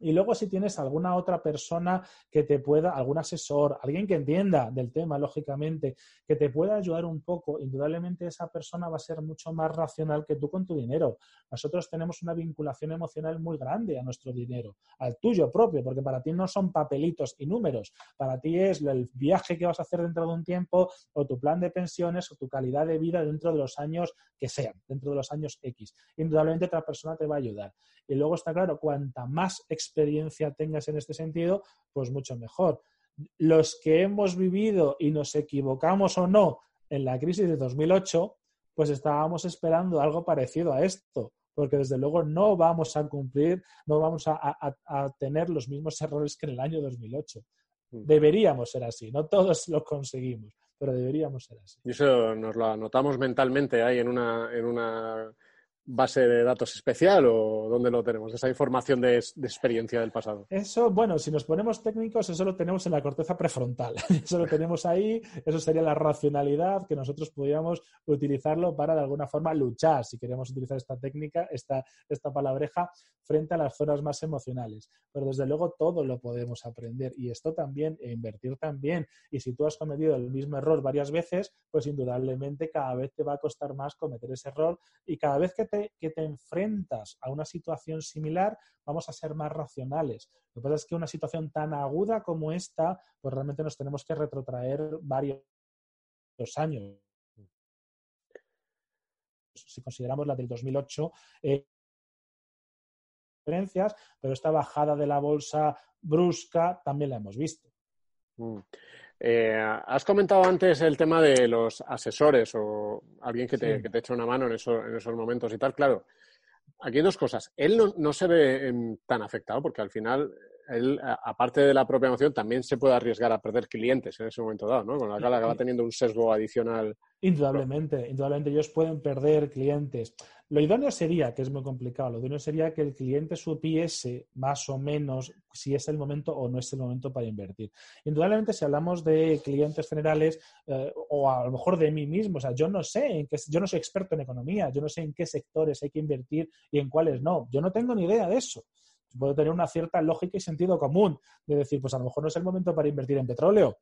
Y luego si tienes alguna otra persona que te pueda, algún asesor, alguien que entienda del tema, lógicamente, que te pueda ayudar un poco, indudablemente esa persona va a ser mucho más racional que tú con tu dinero. Nosotros tenemos una vinculación emocional muy grande a nuestro dinero, al tuyo propio, porque para ti no son papelitos y números, para ti es el viaje que vas a hacer dentro de un tiempo o tu plan de pensiones o tu calidad de vida dentro de los años que sean, dentro de los años X. Indudablemente otra persona te va a ayudar. Y luego está claro, cuanta más tengas en este sentido, pues mucho mejor. Los que hemos vivido y nos equivocamos o no en la crisis de 2008, pues estábamos esperando algo parecido a esto, porque desde luego no vamos a cumplir, no vamos a, tener los mismos errores que en el año 2008. Mm. Deberíamos ser así, no todos lo conseguimos, pero deberíamos ser así. Y eso nos lo anotamos mentalmente ahí en una, en una base de datos especial o dónde lo tenemos? Esa información de, experiencia del pasado. Eso, bueno, si nos ponemos técnicos, eso lo tenemos en la corteza prefrontal. [LAUGHS] Eso lo tenemos ahí, eso sería la racionalidad que nosotros podríamos utilizarlo para de alguna forma luchar, si queremos utilizar esta técnica, esta, esta palabreja, frente a las zonas más emocionales. Pero desde luego todo lo podemos aprender y esto también, e invertir también. Y si tú has cometido el mismo error varias veces, pues indudablemente cada vez te va a costar más cometer ese error y cada vez que que te enfrentas a una situación similar, vamos a ser más racionales. Lo que pasa es que una situación tan aguda como esta, pues realmente nos tenemos que retrotraer varios años. Si consideramos la del 2008, eh, pero esta bajada de la bolsa brusca también la hemos visto. Mm. Eh, has comentado antes el tema de los asesores o alguien que te, eche una mano en, en, esos momentos y tal. Claro, aquí hay dos cosas. Él no, se ve tan afectado porque al final él, aparte de la propia emoción, también se puede arriesgar a perder clientes en ese momento dado, ¿no? Con la que va teniendo un sesgo adicional. Indudablemente, indudablemente ellos pueden perder clientes. Lo idóneo sería, que es muy complicado, lo idóneo sería que el cliente supiese más o menos si es el momento o no es el momento para invertir. Indudablemente, si hablamos de clientes generales eh, o a lo mejor de mí mismo, o sea, yo no sé, en qué, yo no soy experto en economía, yo no sé en qué sectores hay que invertir y en cuáles no. Yo no tengo ni idea de eso puedo tener una cierta lógica y sentido común de decir, pues a lo mejor no es el momento para invertir en petróleo.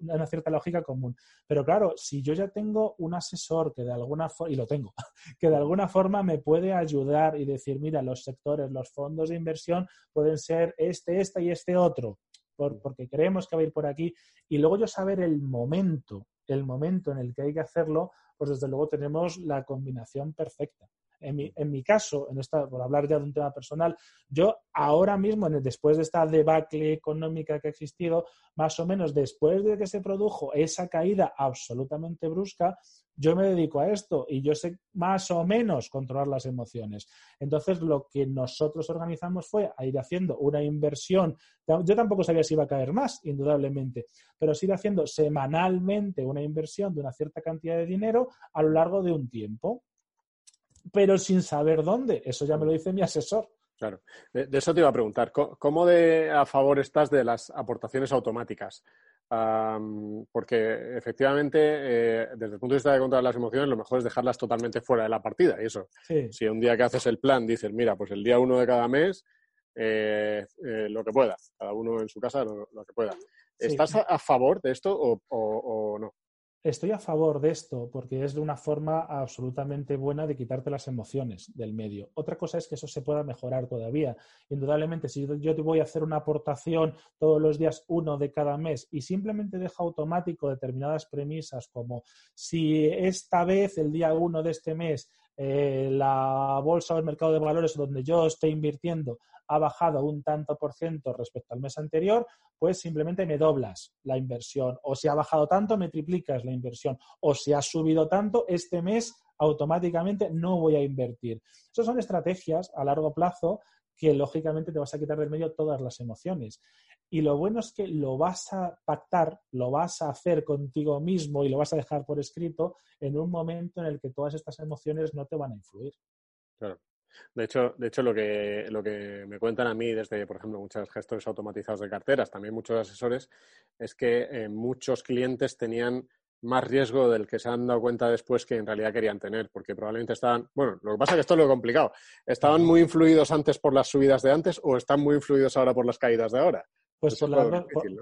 Una cierta lógica común. Pero claro, si yo ya tengo un asesor que de alguna forma, y lo tengo, [LAUGHS] que de alguna forma me puede ayudar y decir, mira, los sectores, los fondos de inversión pueden ser este, este y este otro, porque creemos que va a ir por aquí, y luego yo saber el momento, el momento en el que hay que hacerlo, pues desde luego tenemos la combinación perfecta En mi, caso, en esta, por hablar ya de un tema personal, yo ahora mismo, después de esta debacle económica que ha existido, más o menos después de que se produjo esa caída absolutamente brusca, yo me dedico a esto y yo sé más o menos controlar las emociones. Entonces, lo que nosotros organizamos fue a ir haciendo una inversión. Yo tampoco sabía si iba a caer más, indudablemente, pero sí ir haciendo semanalmente una inversión de una cierta cantidad de dinero a lo largo de un tiempo, pero sin saber dónde. Eso ya me lo dice mi asesor. Claro, de, eso te iba a preguntar. ¿Cómo de a favor estás de las aportaciones automáticas? porque efectivamente, eh, desde el punto de vista de controlar las emociones, lo mejor es dejarlas totalmente fuera de la partida. Y eso, si un día que haces el plan dices, mira, pues el día uno de cada mes, eh, eh, lo que pueda, cada uno en su casa lo, que pueda. ¿Estás a, favor de esto o no? Estoy a favor de esto porque es de una forma absolutamente buena de quitarte las emociones del medio. Otra cosa es que eso se pueda mejorar todavía. Indudablemente, si yo te voy a hacer una aportación todos los días, uno de cada mes, y simplemente deja automático determinadas premisas como si esta vez, el día uno de este mes, eh, la bolsa o el mercado de valores donde yo estoy invirtiendo ha bajado un tanto por ciento respecto al mes anterior, pues simplemente me doblas la inversión. O si ha bajado tanto, me triplicas la inversión. O si ha subido tanto, este mes automáticamente no voy a invertir. Esas son estrategias a largo plazo que lógicamente te vas a quitar del medio todas las emociones. Y lo bueno es que lo vas a pactar, lo vas a hacer contigo mismo y lo vas a dejar por escrito en un momento en el que todas estas emociones no te van a influir. Claro. De hecho, de hecho lo, que, lo que me cuentan a mí desde, por ejemplo, muchos gestores automatizados de carteras, también muchos asesores, es que eh, muchos clientes tenían más riesgo del que se han dado cuenta después que en realidad querían tener, porque probablemente estaban, bueno, lo que pasa es que esto es lo complicado, estaban muy influidos antes por las subidas de antes o están muy influidos ahora por las caídas de ahora. Pues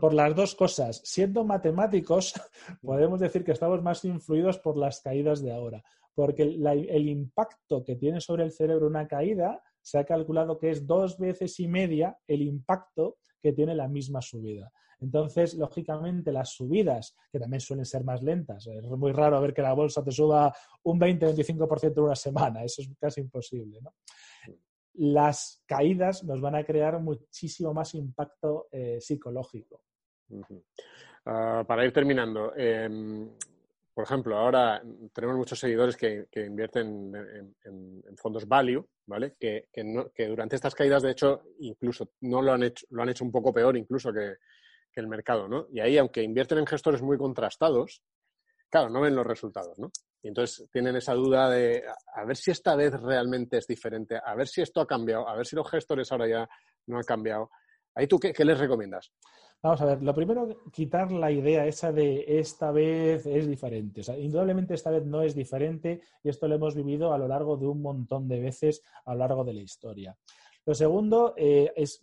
por las, dos cosas. Siendo matemáticos, [LAUGHS] [LAUGHS] podemos decir que estamos más influidos por las caídas de ahora porque el impacto que tiene sobre el cerebro una caída se ha calculado que es dos veces y media el impacto que tiene la misma subida. Entonces, lógicamente, las subidas, que también suelen ser más lentas, es muy raro ver que la bolsa te suba un 20-25% en una semana, eso es casi imposible. Las caídas nos van a crear muchísimo más impacto eh, psicológico. Ah, para ir terminando, em, por ejemplo, ahora tenemos muchos seguidores que, invierten en, fondos value, ¿vale? Que, durante estas caídas, de hecho, incluso no lo han hecho, lo han hecho un poco peor incluso que, el mercado, ¿no? Y ahí, aunque invierten en gestores muy contrastados, claro, no ven los resultados, ¿no? Y entonces tienen esa duda de a ver si esta vez realmente es diferente, a ver si esto ha cambiado, a ver si los gestores ahora ya no han cambiado. Ahí tú, qué les recomiendas? Vamos a ver, lo primero, quitar la idea esa de esta vez es diferente. Indudablemente esta vez no es diferente y esto lo hemos vivido a lo largo de un montón de veces a lo largo de la historia. Lo segundo eh, es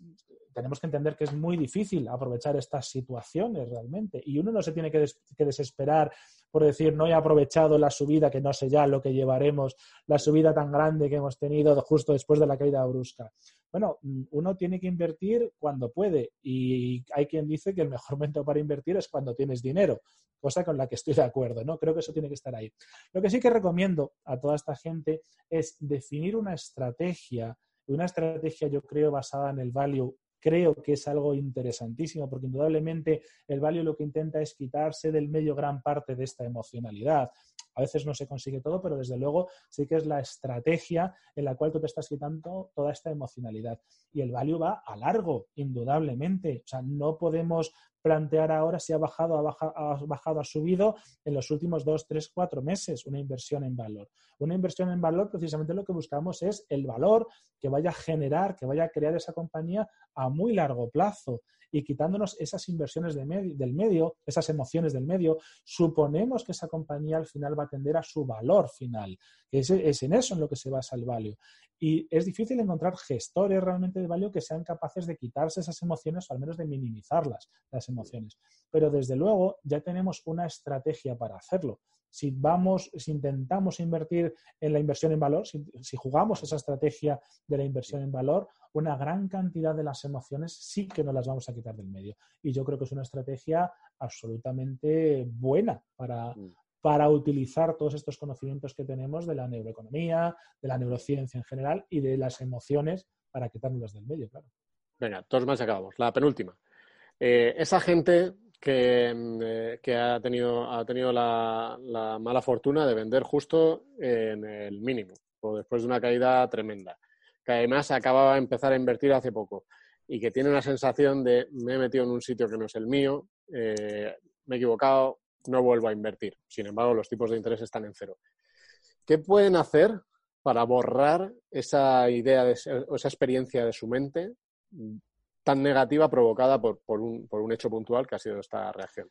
tenemos que entender que es muy difícil aprovechar estas situaciones realmente. Y uno no se tiene que, desesperar por decir, no he aprovechado la subida, que no sé ya lo que llevaremos, la subida tan grande que hemos tenido justo después de la caída brusca. Bueno, mm, uno tiene que invertir cuando puede y hay quien dice que el mejor momento para invertir es cuando tienes dinero, cosa con la que estoy de acuerdo, ¿no? Creo que eso tiene que estar ahí. Lo que sí que recomiendo a toda esta gente es definir una estrategia una estrategia, yo creo, basada en el value creo que es algo interesantísimo porque indudablemente el value lo que intenta es quitarse del medio gran parte de esta emocionalidad. A veces no se consigue todo, pero desde luego sí que es la estrategia en la cual tú te estás quitando toda esta emocionalidad. Y el value va a largo, indudablemente. O sea, no podemos plantear ahora si ha bajado, ha bajado, ha bajado, ha subido en los últimos dos, tres, cuatro meses una inversión en valor. Una inversión en valor, precisamente lo que buscamos es el valor que vaya a generar, que vaya a crear esa compañía a muy largo plazo y quitándonos esas inversiones del medio, esas emociones del medio, suponemos que esa compañía al final va a tender a su valor final. Es, es en eso en lo que se basa el value. Y es difícil encontrar gestores realmente de value que sean capaces de quitarse esas emociones o al menos de minimizarlas, las emociones. Pero desde luego ya tenemos una estrategia para hacerlo si vamos, si intentamos invertir en la inversión en valor, si, jugamos esa estrategia de la inversión en valor, una gran cantidad de las emociones sí que no las vamos a quitar del medio. Y yo creo que es una estrategia absolutamente buena para, mm. para utilizar todos estos conocimientos que tenemos de la neuroeconomía, de la neurociencia en general y de las emociones para quitarnos del medio, claro. Venga, todos más acabamos. La penúltima. Eh, esa gente que, eh, ha tenido, ha tenido la, mala fortuna de vender justo en el mínimo, o después de una caída tremenda, que además acababa de empezar a invertir hace poco y que tiene una sensación de me he metido en un sitio que no es el mío, eh, me he equivocado, no vuelvo a invertir. Sin embargo, los tipos de interés están en cero. ¿Qué pueden hacer para borrar esa idea o esa experiencia de su mente tan negativa provocada por, un, por un hecho puntual que ha sido esta reacción.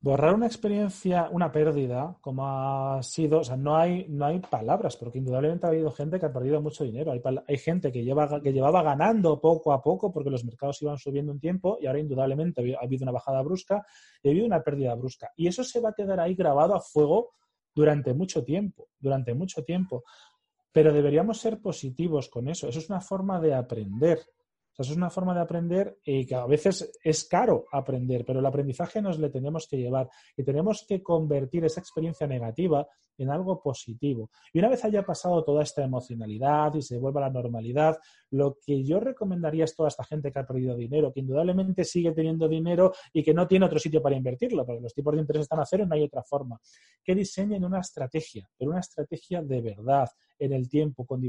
Borrar una experiencia, una pérdida, como ha sido, o sea, no hay, palabras, porque indudablemente ha habido gente que ha perdido mucho dinero. Hay, gente que llevaba ganando poco a poco porque los mercados iban subiendo un tiempo y ahora indudablemente ha habido una bajada brusca y ha habido una pérdida brusca. Y eso se va a quedar ahí grabado a fuego durante mucho tiempo, durante mucho tiempo. Pero deberíamos ser positivos con eso. Eso es una forma de aprender eso es una forma de aprender y que a veces es caro aprender, pero el aprendizaje nos le tenemos que llevar. Y tenemos que convertir esa experiencia negativa en algo positivo. Y una vez haya pasado toda esta emocionalidad y se vuelva a la normalidad, lo que yo recomendaría es toda esta gente que ha perdido dinero, que indudablemente sigue teniendo dinero y que no tiene otro sitio para invertirlo, porque los tipos de interés están a cero y no hay otra forma, que diseñen una estrategia, pero una estrategia de verdad, en el tiempo, con,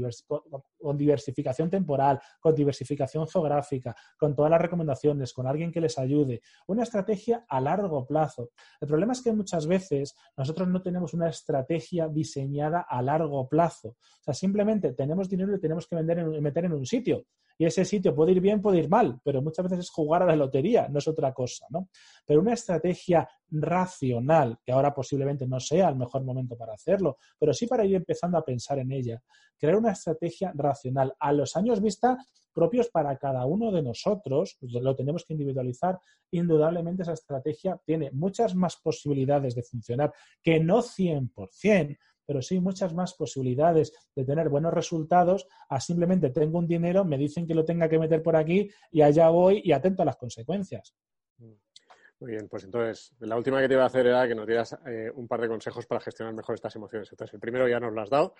diversificación temporal, con diversificación geográfica, con todas las recomendaciones, con alguien que les ayude. Una estrategia a largo plazo. El problema es que muchas veces nosotros no tenemos una estrategia diseñada a largo plazo. O sea, simplemente tenemos dinero y tenemos que vender en, meter en un sitio y ese sitio puede ir bien, puede ir mal, pero muchas veces es jugar a la lotería, no es otra cosa, ¿no? Pero una estrategia racional, que ahora posiblemente no sea el mejor momento para hacerlo, pero sí para ir empezando a pensar en ella, crear una estrategia racional a los años vista propios para cada uno de nosotros, pues lo tenemos que individualizar, indudablemente esa estrategia tiene muchas más posibilidades de funcionar que no 100%, pero sí muchas más posibilidades de tener buenos resultados a simplemente tengo un dinero, me dicen que lo tenga que meter por aquí y allá voy y atento a las consecuencias. Muy bien, pues entonces, la última que te iba a hacer era que nos dieras eh, un par de consejos para gestionar mejor estas emociones. Entonces, el primero ya nos lo has dado,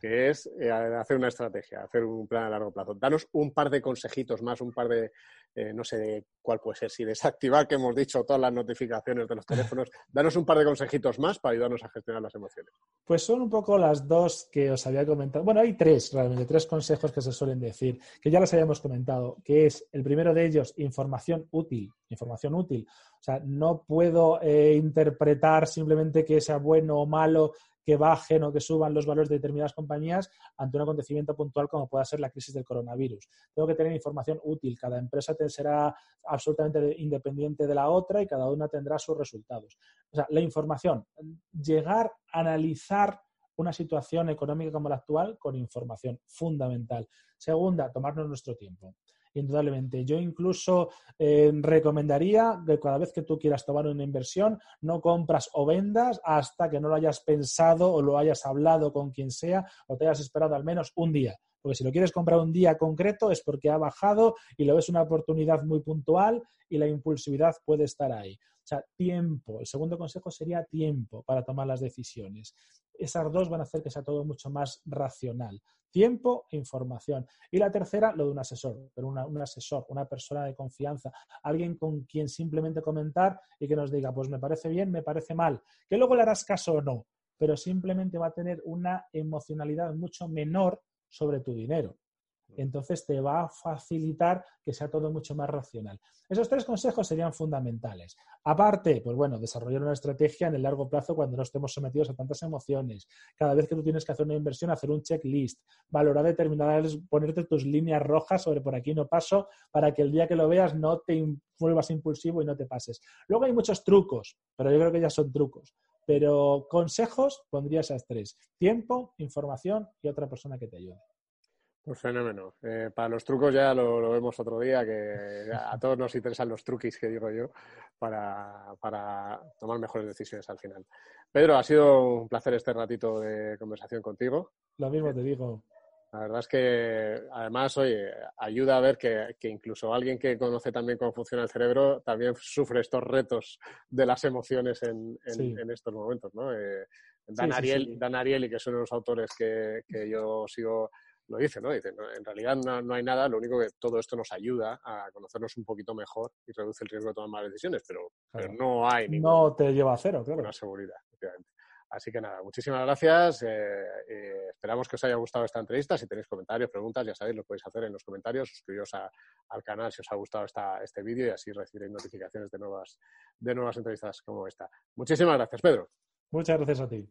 que es eh, hacer una estrategia, hacer un plan a largo plazo. Danos un par de consejitos más, un par de, eh, no sé de cuál puede ser, si desactivar, que hemos dicho, todas las notificaciones de los teléfonos. Danos un par de consejitos más para ayudarnos a gestionar las emociones. Pues son un poco las dos que os había comentado. Bueno, hay tres, realmente, tres consejos que se suelen decir, que ya los habíamos comentado, que es el primero de ellos, información útil. Información útil o sea, no puedo eh, interpretar simplemente que sea bueno o malo que bajen o que suban los valores de determinadas compañías ante un acontecimiento puntual como pueda ser la crisis del coronavirus. Tengo que tener información útil. Cada empresa será absolutamente independiente de la otra y cada una tendrá sus resultados. O sea, la información, llegar a analizar una situación económica como la actual con información fundamental. Segunda, tomarnos nuestro tiempo indudablemente. Yo incluso eh, recomendaría que cada vez que tú quieras tomar una inversión, no compras o vendas hasta que no lo hayas pensado o lo hayas hablado con quien sea o te hayas esperado al menos un día. Porque si lo quieres comprar un día concreto es porque ha bajado y lo ves una oportunidad muy puntual y la impulsividad puede estar ahí. O sea, tiempo. El segundo consejo sería tiempo para tomar las decisiones. Esas dos van a hacer que sea todo mucho más racional tiempo e información. Y la tercera, lo de un asesor, pero un asesor, una persona de confianza, alguien con quien simplemente comentar y que nos diga, pues me parece bien, me parece mal, que luego le harás caso o no, pero simplemente va a tener una emocionalidad mucho menor sobre tu dinero entonces te va a facilitar que sea todo mucho más racional. Esos tres consejos serían fundamentales. Aparte, pues bueno, desarrollar una estrategia en el largo plazo cuando no estemos sometidos a tantas emociones. Cada vez que tú tienes que hacer una inversión, hacer un checklist, valorar determinadas, ponerte tus líneas rojas sobre por aquí no paso, para que el día que lo veas no te vuelvas impulsivo y no te pases. Luego hay muchos trucos, pero yo creo que ya son trucos. Pero consejos pondría esas tres. Tiempo, información y otra persona que te ayude. Pues fenómeno. Eh, para los trucos ya lo, vemos otro día, que a todos nos interesan los truquis, que digo yo, para, tomar mejores decisiones al final. Pedro, ha sido un placer este ratito de conversación contigo. Lo mismo te digo. La verdad es que, además, oye, ayuda a ver que, incluso alguien que conoce también cómo funciona el cerebro también sufre estos retos de las emociones en, estos momentos, ¿no? Eh, Dan, Ariel, Dan Ariely, que es uno de los autores que, yo sigo, lo dice, ¿no? Dice, en realidad no, hay nada, lo único que todo esto nos ayuda a conocernos un poquito mejor y reduce el riesgo de tomar malas decisiones, pero, no hay ninguna... No te lleva a cero, claro. Una seguridad, efectivamente. Así que nada, muchísimas gracias. Eh, eh, esperamos que os haya gustado esta entrevista. Si tenéis comentarios, preguntas, ya sabéis, lo podéis hacer en los comentarios. Suscribiros al canal si os ha gustado esta, este vídeo y así recibiréis notificaciones de nuevas, de nuevas entrevistas como esta. Muchísimas gracias, Pedro. Muchas gracias a ti.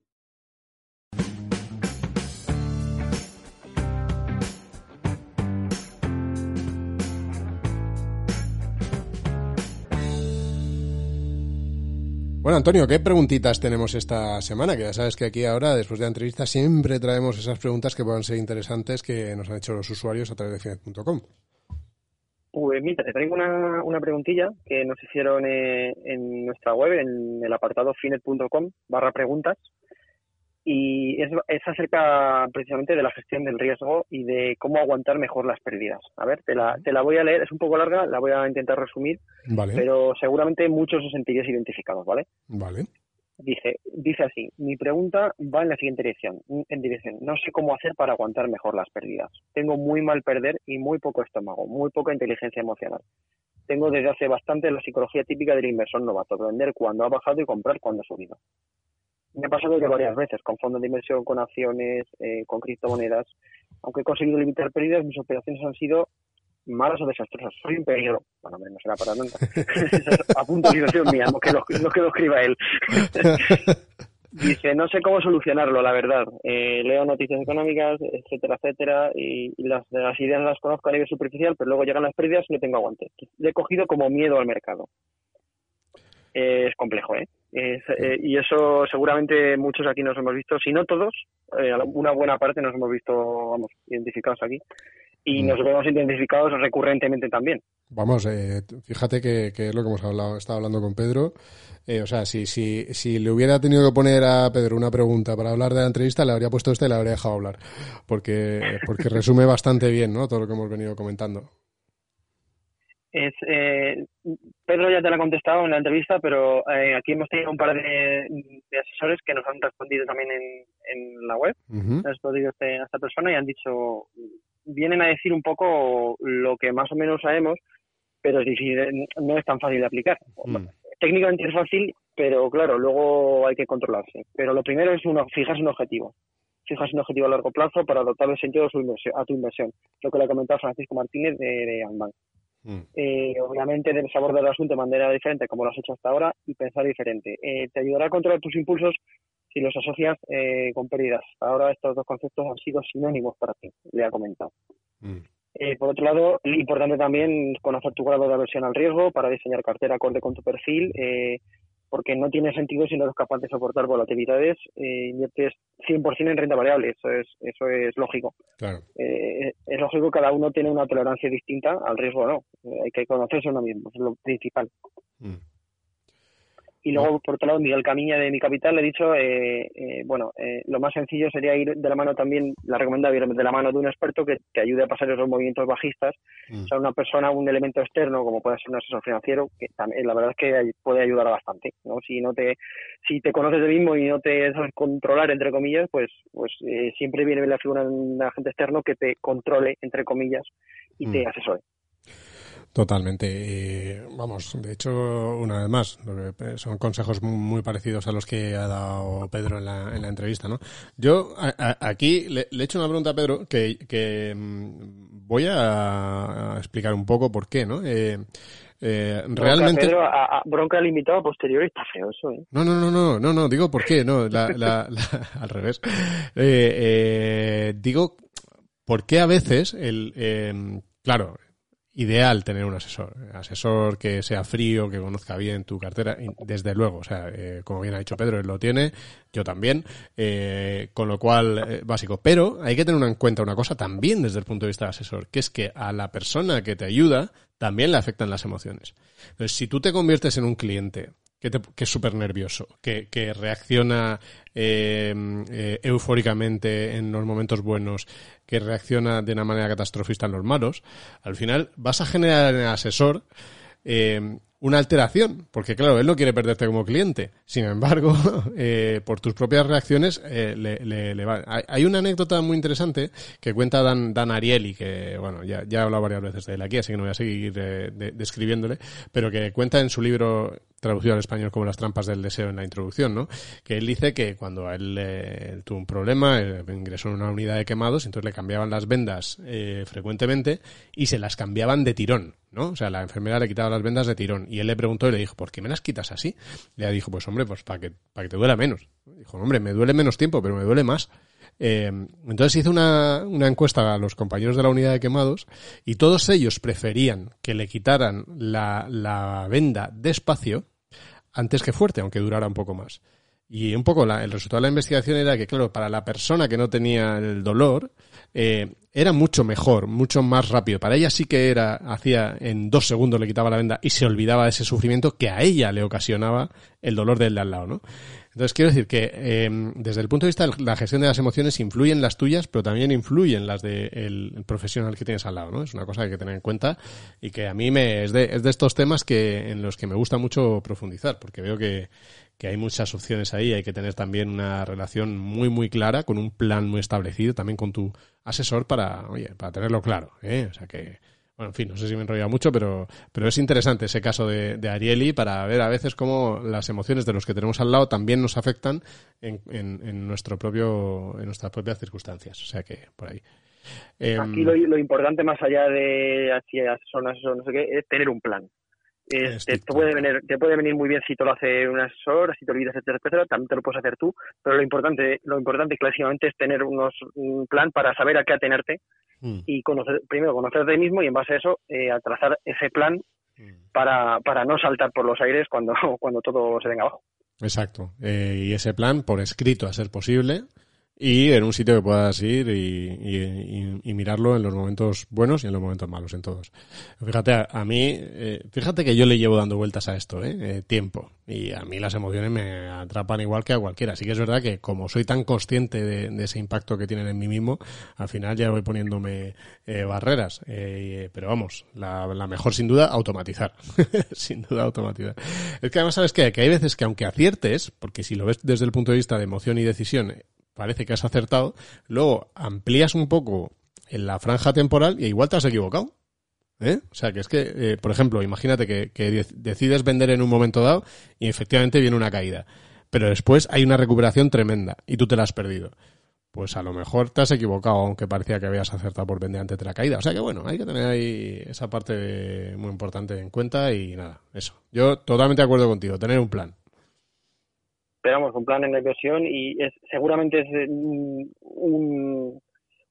Bueno, Antonio, ¿qué preguntitas tenemos esta semana? Que ya sabes que aquí ahora, después de la entrevista, siempre traemos esas preguntas que puedan ser interesantes que nos han hecho los usuarios a través de Finet.com. Pues mira, te traigo una, una preguntilla que nos hicieron eh, en nuestra web, en el apartado finet.com barra preguntas y es, acerca precisamente de la gestión del riesgo y de cómo aguantar mejor las pérdidas. A ver, te la, te la voy a leer, es un poco larga, la voy a intentar resumir, pero seguramente muchos os sentiréis identificados, ¿vale? Vale. Dice, dice así, mi pregunta va en la siguiente dirección, en dirección, no sé cómo hacer para aguantar mejor las pérdidas. Tengo muy mal perder y muy poco estómago, muy poca inteligencia emocional. Tengo desde hace bastante la psicología típica del inversor novato, vender cuando ha bajado y comprar cuando ha subido. Me ha pasado que varias veces, con fondos de inversión, con acciones, eh, con criptomonedas. Aunque he conseguido limitar pérdidas, mis operaciones han sido malas o desastrosas. Soy un peligro. Bueno, no será para nada. a punto de situación mía, no que lo, no que lo escriba él. [LAUGHS] Dice, no sé cómo solucionarlo, la verdad. Eh, leo noticias económicas, etcétera, etcétera, y, las, las, ideas las conozco a nivel superficial, pero luego llegan las pérdidas y no tengo aguante. Le he cogido como miedo al mercado. es complejo, ¿eh? Eh, y eso seguramente muchos aquí nos hemos visto, si no todos, eh, una buena parte nos hemos visto, vamos, identificados aquí. Y mm. nos vemos identificados recurrentemente también. Vamos, eh, fíjate que, es lo que hemos hablado, estado hablando con Pedro. o sea, si, si, si le hubiera tenido que poner a Pedro una pregunta para hablar de la entrevista, le habría puesto esta y le habría dejado hablar. Porque, porque resume bastante bien ¿no? todo lo que hemos venido comentando es eh, Pedro ya te lo ha contestado en la entrevista, pero eh, aquí hemos tenido un par de, asesores que nos han respondido también en, en la web, uh -huh. respondido este, a esta persona y han dicho, vienen a decir un poco lo que más o menos sabemos, pero es difícil, no es tan fácil de aplicar. Mm. Técnicamente es fácil, pero claro, luego hay que controlarse. Pero lo primero es uno, fijarse un objetivo. Fijas un objetivo a largo plazo para dotar el sentido a, su inversión, a tu inversión. Lo que le ha comentado Francisco Martínez de, de Mm. Eh, obviamente debes abordar el asunto de manera diferente como lo has hecho hasta ahora y pensar diferente. Eh, te ayudará a controlar tus impulsos si los asocias eh, con pérdidas. Ahora estos dos conceptos han sido sinónimos para ti, le ha comentado. Mm. por otro lado, importante también conocer tu grado de aversión al riesgo para diseñar cartera acorde con tu perfil porque no tiene sentido si no eres capaz de soportar volatilidades, eh, inviertes 100% en renta variable, eso es, eso es lógico. Claro. Eh, es lógico que cada uno tiene una tolerancia distinta al riesgo no, eh, hay que conocerse uno mismo, es lo principal. Mm. Y luego, por otro lado, Miguel Camiña de Mi Capital le he dicho, eh, eh, bueno, eh, lo más sencillo sería ir de la mano también, la recomendable, de la mano de un experto que te ayude a pasar esos movimientos bajistas. Mm. O sea, una persona, un elemento externo, como puede ser un asesor financiero, que también, la verdad es que puede ayudar bastante, ¿no? Si no te, si te conoces de mismo y no te sabes controlar, entre comillas, pues, pues siempre viene la figura de un agente externo que te controle, entre comillas, y te mm. asesore. Totalmente. vamos, de hecho, una vez más, son consejos muy parecidos a los que ha dado Pedro en la, en la entrevista, ¿no? Yo aquí le, he hecho una pregunta a Pedro que, que mm, voy a, explicar un poco por qué, ¿no? Eh, eh, realmente. Pedro, a, bronca al invitado posterior está feo eso, ¿eh? No, no, no, no, no, no, digo por qué, no, la, la, [LAUGHS] al revés. Eh, eh, digo, ¿por qué a veces el, eh, claro, ideal tener un asesor. Asesor que sea frío, que conozca bien tu cartera, desde luego. O sea, eh, como bien ha dicho Pedro, él lo tiene, yo también. Eh, con lo cual, eh, básico. Pero hay que tener en cuenta una cosa también desde el punto de vista del asesor, que es que a la persona que te ayuda también le afectan las emociones. Entonces, si tú te conviertes en un cliente que, te- que es súper nervioso, que, que reacciona eh, eh, eufóricamente en los momentos buenos, que reacciona de una manera catastrofista en los malos, al final vas a generar en el asesor eh, una alteración, porque claro, él no quiere perderte como cliente. Sin embargo, [LAUGHS] eh, por tus propias reacciones, eh, le, le- le va. Hay, una anécdota muy interesante que cuenta Dan, Dan Ariely, que bueno, ya, ya he hablado varias veces de él aquí, así que no voy a seguir eh, de- describiéndole, pero que cuenta en su libro traducido al español como Las trampas del deseo en la introducción, ¿no? Que él dice que cuando él, eh, tuvo un problema, eh, ingresó en una unidad de quemados, entonces le cambiaban las vendas eh, frecuentemente y se las cambiaban de tirón, ¿no? O sea, la enfermera le quitaba las vendas de tirón y él le preguntó y le dijo, ¿por qué me las quitas así? Ella dijo, pues hombre, pues para que, para que te duela menos. Dijo, hombre, me duele menos tiempo, pero me duele más. Eh, entonces hizo una, una encuesta a los compañeros de la unidad de quemados y todos ellos preferían que le quitaran la, la venda despacio antes que fuerte, aunque durara un poco más. Y un poco la- el resultado de la investigación era que, claro, para la persona que no tenía el dolor, eh, era mucho mejor, mucho más rápido. Para ella sí que era, hacía en dos segundos le quitaba la venda y se olvidaba de ese sufrimiento que a ella le ocasionaba el dolor del de al lado, ¿no? Entonces quiero decir que eh, desde el punto de vista de la gestión de las emociones influyen las tuyas, pero también influyen las del el profesional que tienes al lado, ¿no? Es una cosa que hay que tener en cuenta y que a mí me es de, es de estos temas que en los que me gusta mucho profundizar, porque veo que, que hay muchas opciones ahí, hay que tener también una relación muy muy clara, con un plan muy establecido, también con tu asesor para, oye, para tenerlo claro, ¿eh? O sea que, bueno, en fin, no sé si me he enrollado mucho, pero, pero es interesante ese caso de, de Ariely para ver a veces cómo las emociones de los que tenemos al lado también nos afectan en, en, en nuestro propio, en nuestras propias circunstancias. O sea que, por ahí. Em, Aquí lo, lo importante, más allá de no asesor, no sé qué, es tener un plan. Es- te, puede venir, te puede venir muy bien si te lo hace un asesor, si te olvidas, etcétera, etcétera, también te lo puedes hacer tú, pero lo importante, lo importante clarísimamente es tener unos, un plan para saber a qué atenerte mm, y conocer, primero conocerte mismo y en base a eso eh, a trazar ese plan mm. para, para no saltar por los aires cuando, [LAUGHS] cuando todo se venga abajo. Exacto. Eh, y ese plan por escrito a ser posible y en un sitio que puedas ir y, mirarlo en los momentos buenos y en los momentos malos, en todos. Fíjate, a, a mí, eh, fíjate que yo le llevo dando vueltas a esto, ¿eh? Eh, tiempo. Y a mí las emociones me atrapan igual que a cualquiera. Así que es verdad que como soy tan consciente de, ese impacto que tienen en mí mismo, al final ya voy poniéndome eh, barreras. Eh, pero vamos, la, mejor sin duda, automatizar. [LAUGHS] sin duda, automatizar. Es que además sabes que hay veces que aunque aciertes, porque si lo ves desde el punto de vista de emoción y decisión, parece que has acertado, luego amplías un poco en la franja temporal y igual te has equivocado. ¿Eh? O sea, que es que, eh, por ejemplo, imagínate que, que de- decides vender en un momento dado y efectivamente viene una caída. Pero después hay una recuperación tremenda y tú te la has perdido. Pues a lo mejor te has equivocado, aunque parecía que habías acertado por vender antes de la caída. O sea que bueno, hay que tener ahí esa parte muy importante en cuenta y nada, eso. Yo totalmente de acuerdo contigo, tener un plan. Pero vamos, un plan en la inversión y es, seguramente es eh, un,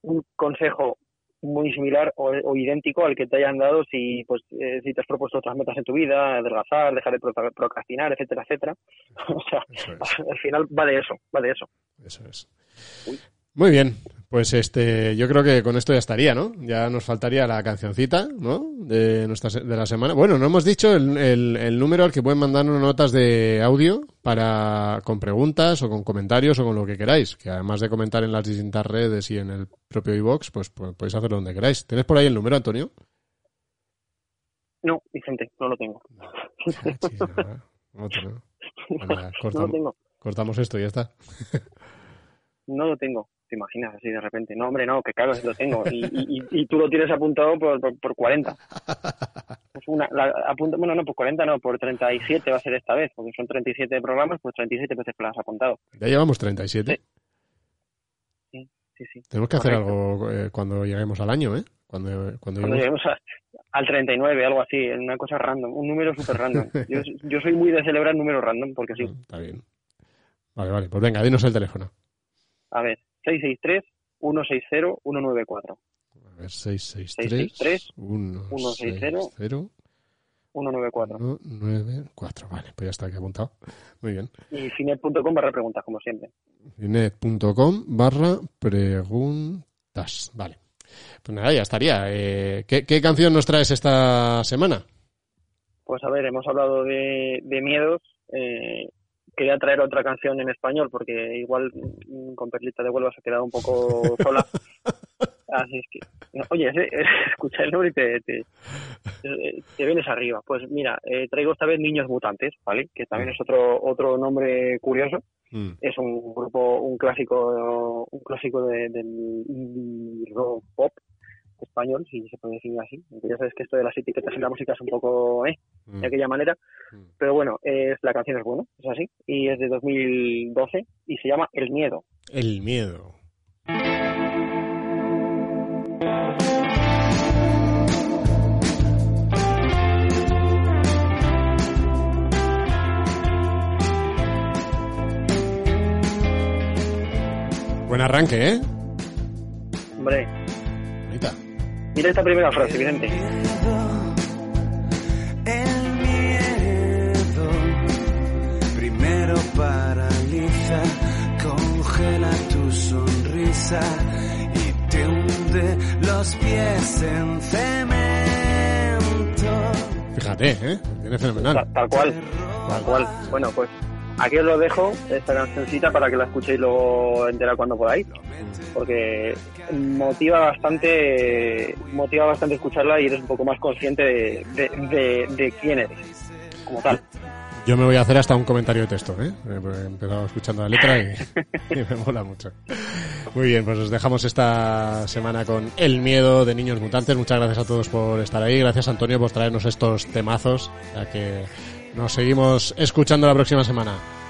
un, consejo muy similar o, o idéntico al que te hayan dado si pues eh, si te has propuesto otras metas en tu vida, adelgazar, dejar de pro- procrastinar, etcétera, etcétera. [LAUGHS] o sea, es. al final va de eso, va de eso. Eso es. Muy bien, pues este, yo creo que con esto ya estaría, ¿no? Ya nos faltaría la cancioncita, ¿no? De nuestra de la semana. Bueno, no hemos dicho el, el, el número al que pueden mandarnos notas de audio para con preguntas o con comentarios o con lo que queráis. Que además de comentar en las distintas redes y en el propio iBox, pues, pues podéis hacerlo donde queráis. ¿Tienes por ahí el número, Antonio? No, Vicente, no lo tengo. Otro, ¿no? No lo [LAUGHS] tengo, cortamos esto y ya está. [LAUGHS] no lo tengo. ¿Te imaginas así de repente? No, hombre, no, que claro, sí lo tengo. Y, y, tú lo tienes apuntado por, por, por 40. [LAUGHS] Pues una, la, apunta, bueno, no, por 40 no, por 37 va a ser esta vez, porque son 37 programas, pues 37 veces que lo has apuntado. Ya llevamos 37. Sí, sí. Tenemos que hacer algo eh, cuando lleguemos al año, ¿eh? Cuando, cuando Cuando lleguemos- lleguemos a- al 39, algo así, una cosa random, un número súper random. [LAUGHS] Yo, yo soy muy de celebrar números random, porque sí. Ah, Está bien. Vale, vale. Pues venga, dinos el teléfono. A ver, 663-160-194. A ver, 663 663, 160 194. 194. Vale, pues ya está aquí apuntado. Muy bien. Y finet.com barra preguntas, como siempre. Finet.com barra preguntas. Vale. Pues nada, ya estaría. Eh, ¿qué, qué canción nos traes esta semana? Pues a ver, hemos hablado de, de miedos eh, quería traer otra canción en español porque igual mm, con Perlita de Huelva se ha quedado un poco [LAUGHS] sola. Así es que, oye, eh, [LAUGHS] escucha el nombre y te, te, te vienes arriba. Pues mira, eh, traigo esta vez Niños Mutantes, ¿vale? Que también es otro otro nombre curioso. Mm. Es un grupo, un clásico, un clásico de- del indie rock pop español, si se puede decir así. Aunque ya sabes que esto de las etiquetas en la música es un poco, ¿eh? Mm. de aquella manera. Mm. Pero bueno, es, la canción es buena, es así, y es de 2012 y se llama El Miedo. El miedo. Buen arranque, ¿eh? Hombre. Mira esta primera frase, Vicente. El miedo primero paraliza, congela tu sonrisa y te hunde los pies en cemento. Fíjate, ¿eh? Viene fenomenal. Ta- Tal cual, tal cual. Bueno, pues aquí os lo dejo, esta cancioncita, para que la escuchéis luego entera cuando podáis. Porque motiva bastante, motiva bastante escucharla y eres un poco más consciente de, de, de- de quién eres, como tal. Yo me voy a hacer hasta un comentario de texto, ¿eh? Eh, pues He empezado escuchando la letra y, [LAUGHS] y me mola mucho. Muy bien, pues os dejamos esta semana con El miedo de niños mutantes. Muchas gracias a todos por estar ahí. Gracias Antonio por traernos estos temazos. Ya que nos seguimos escuchando la próxima semana.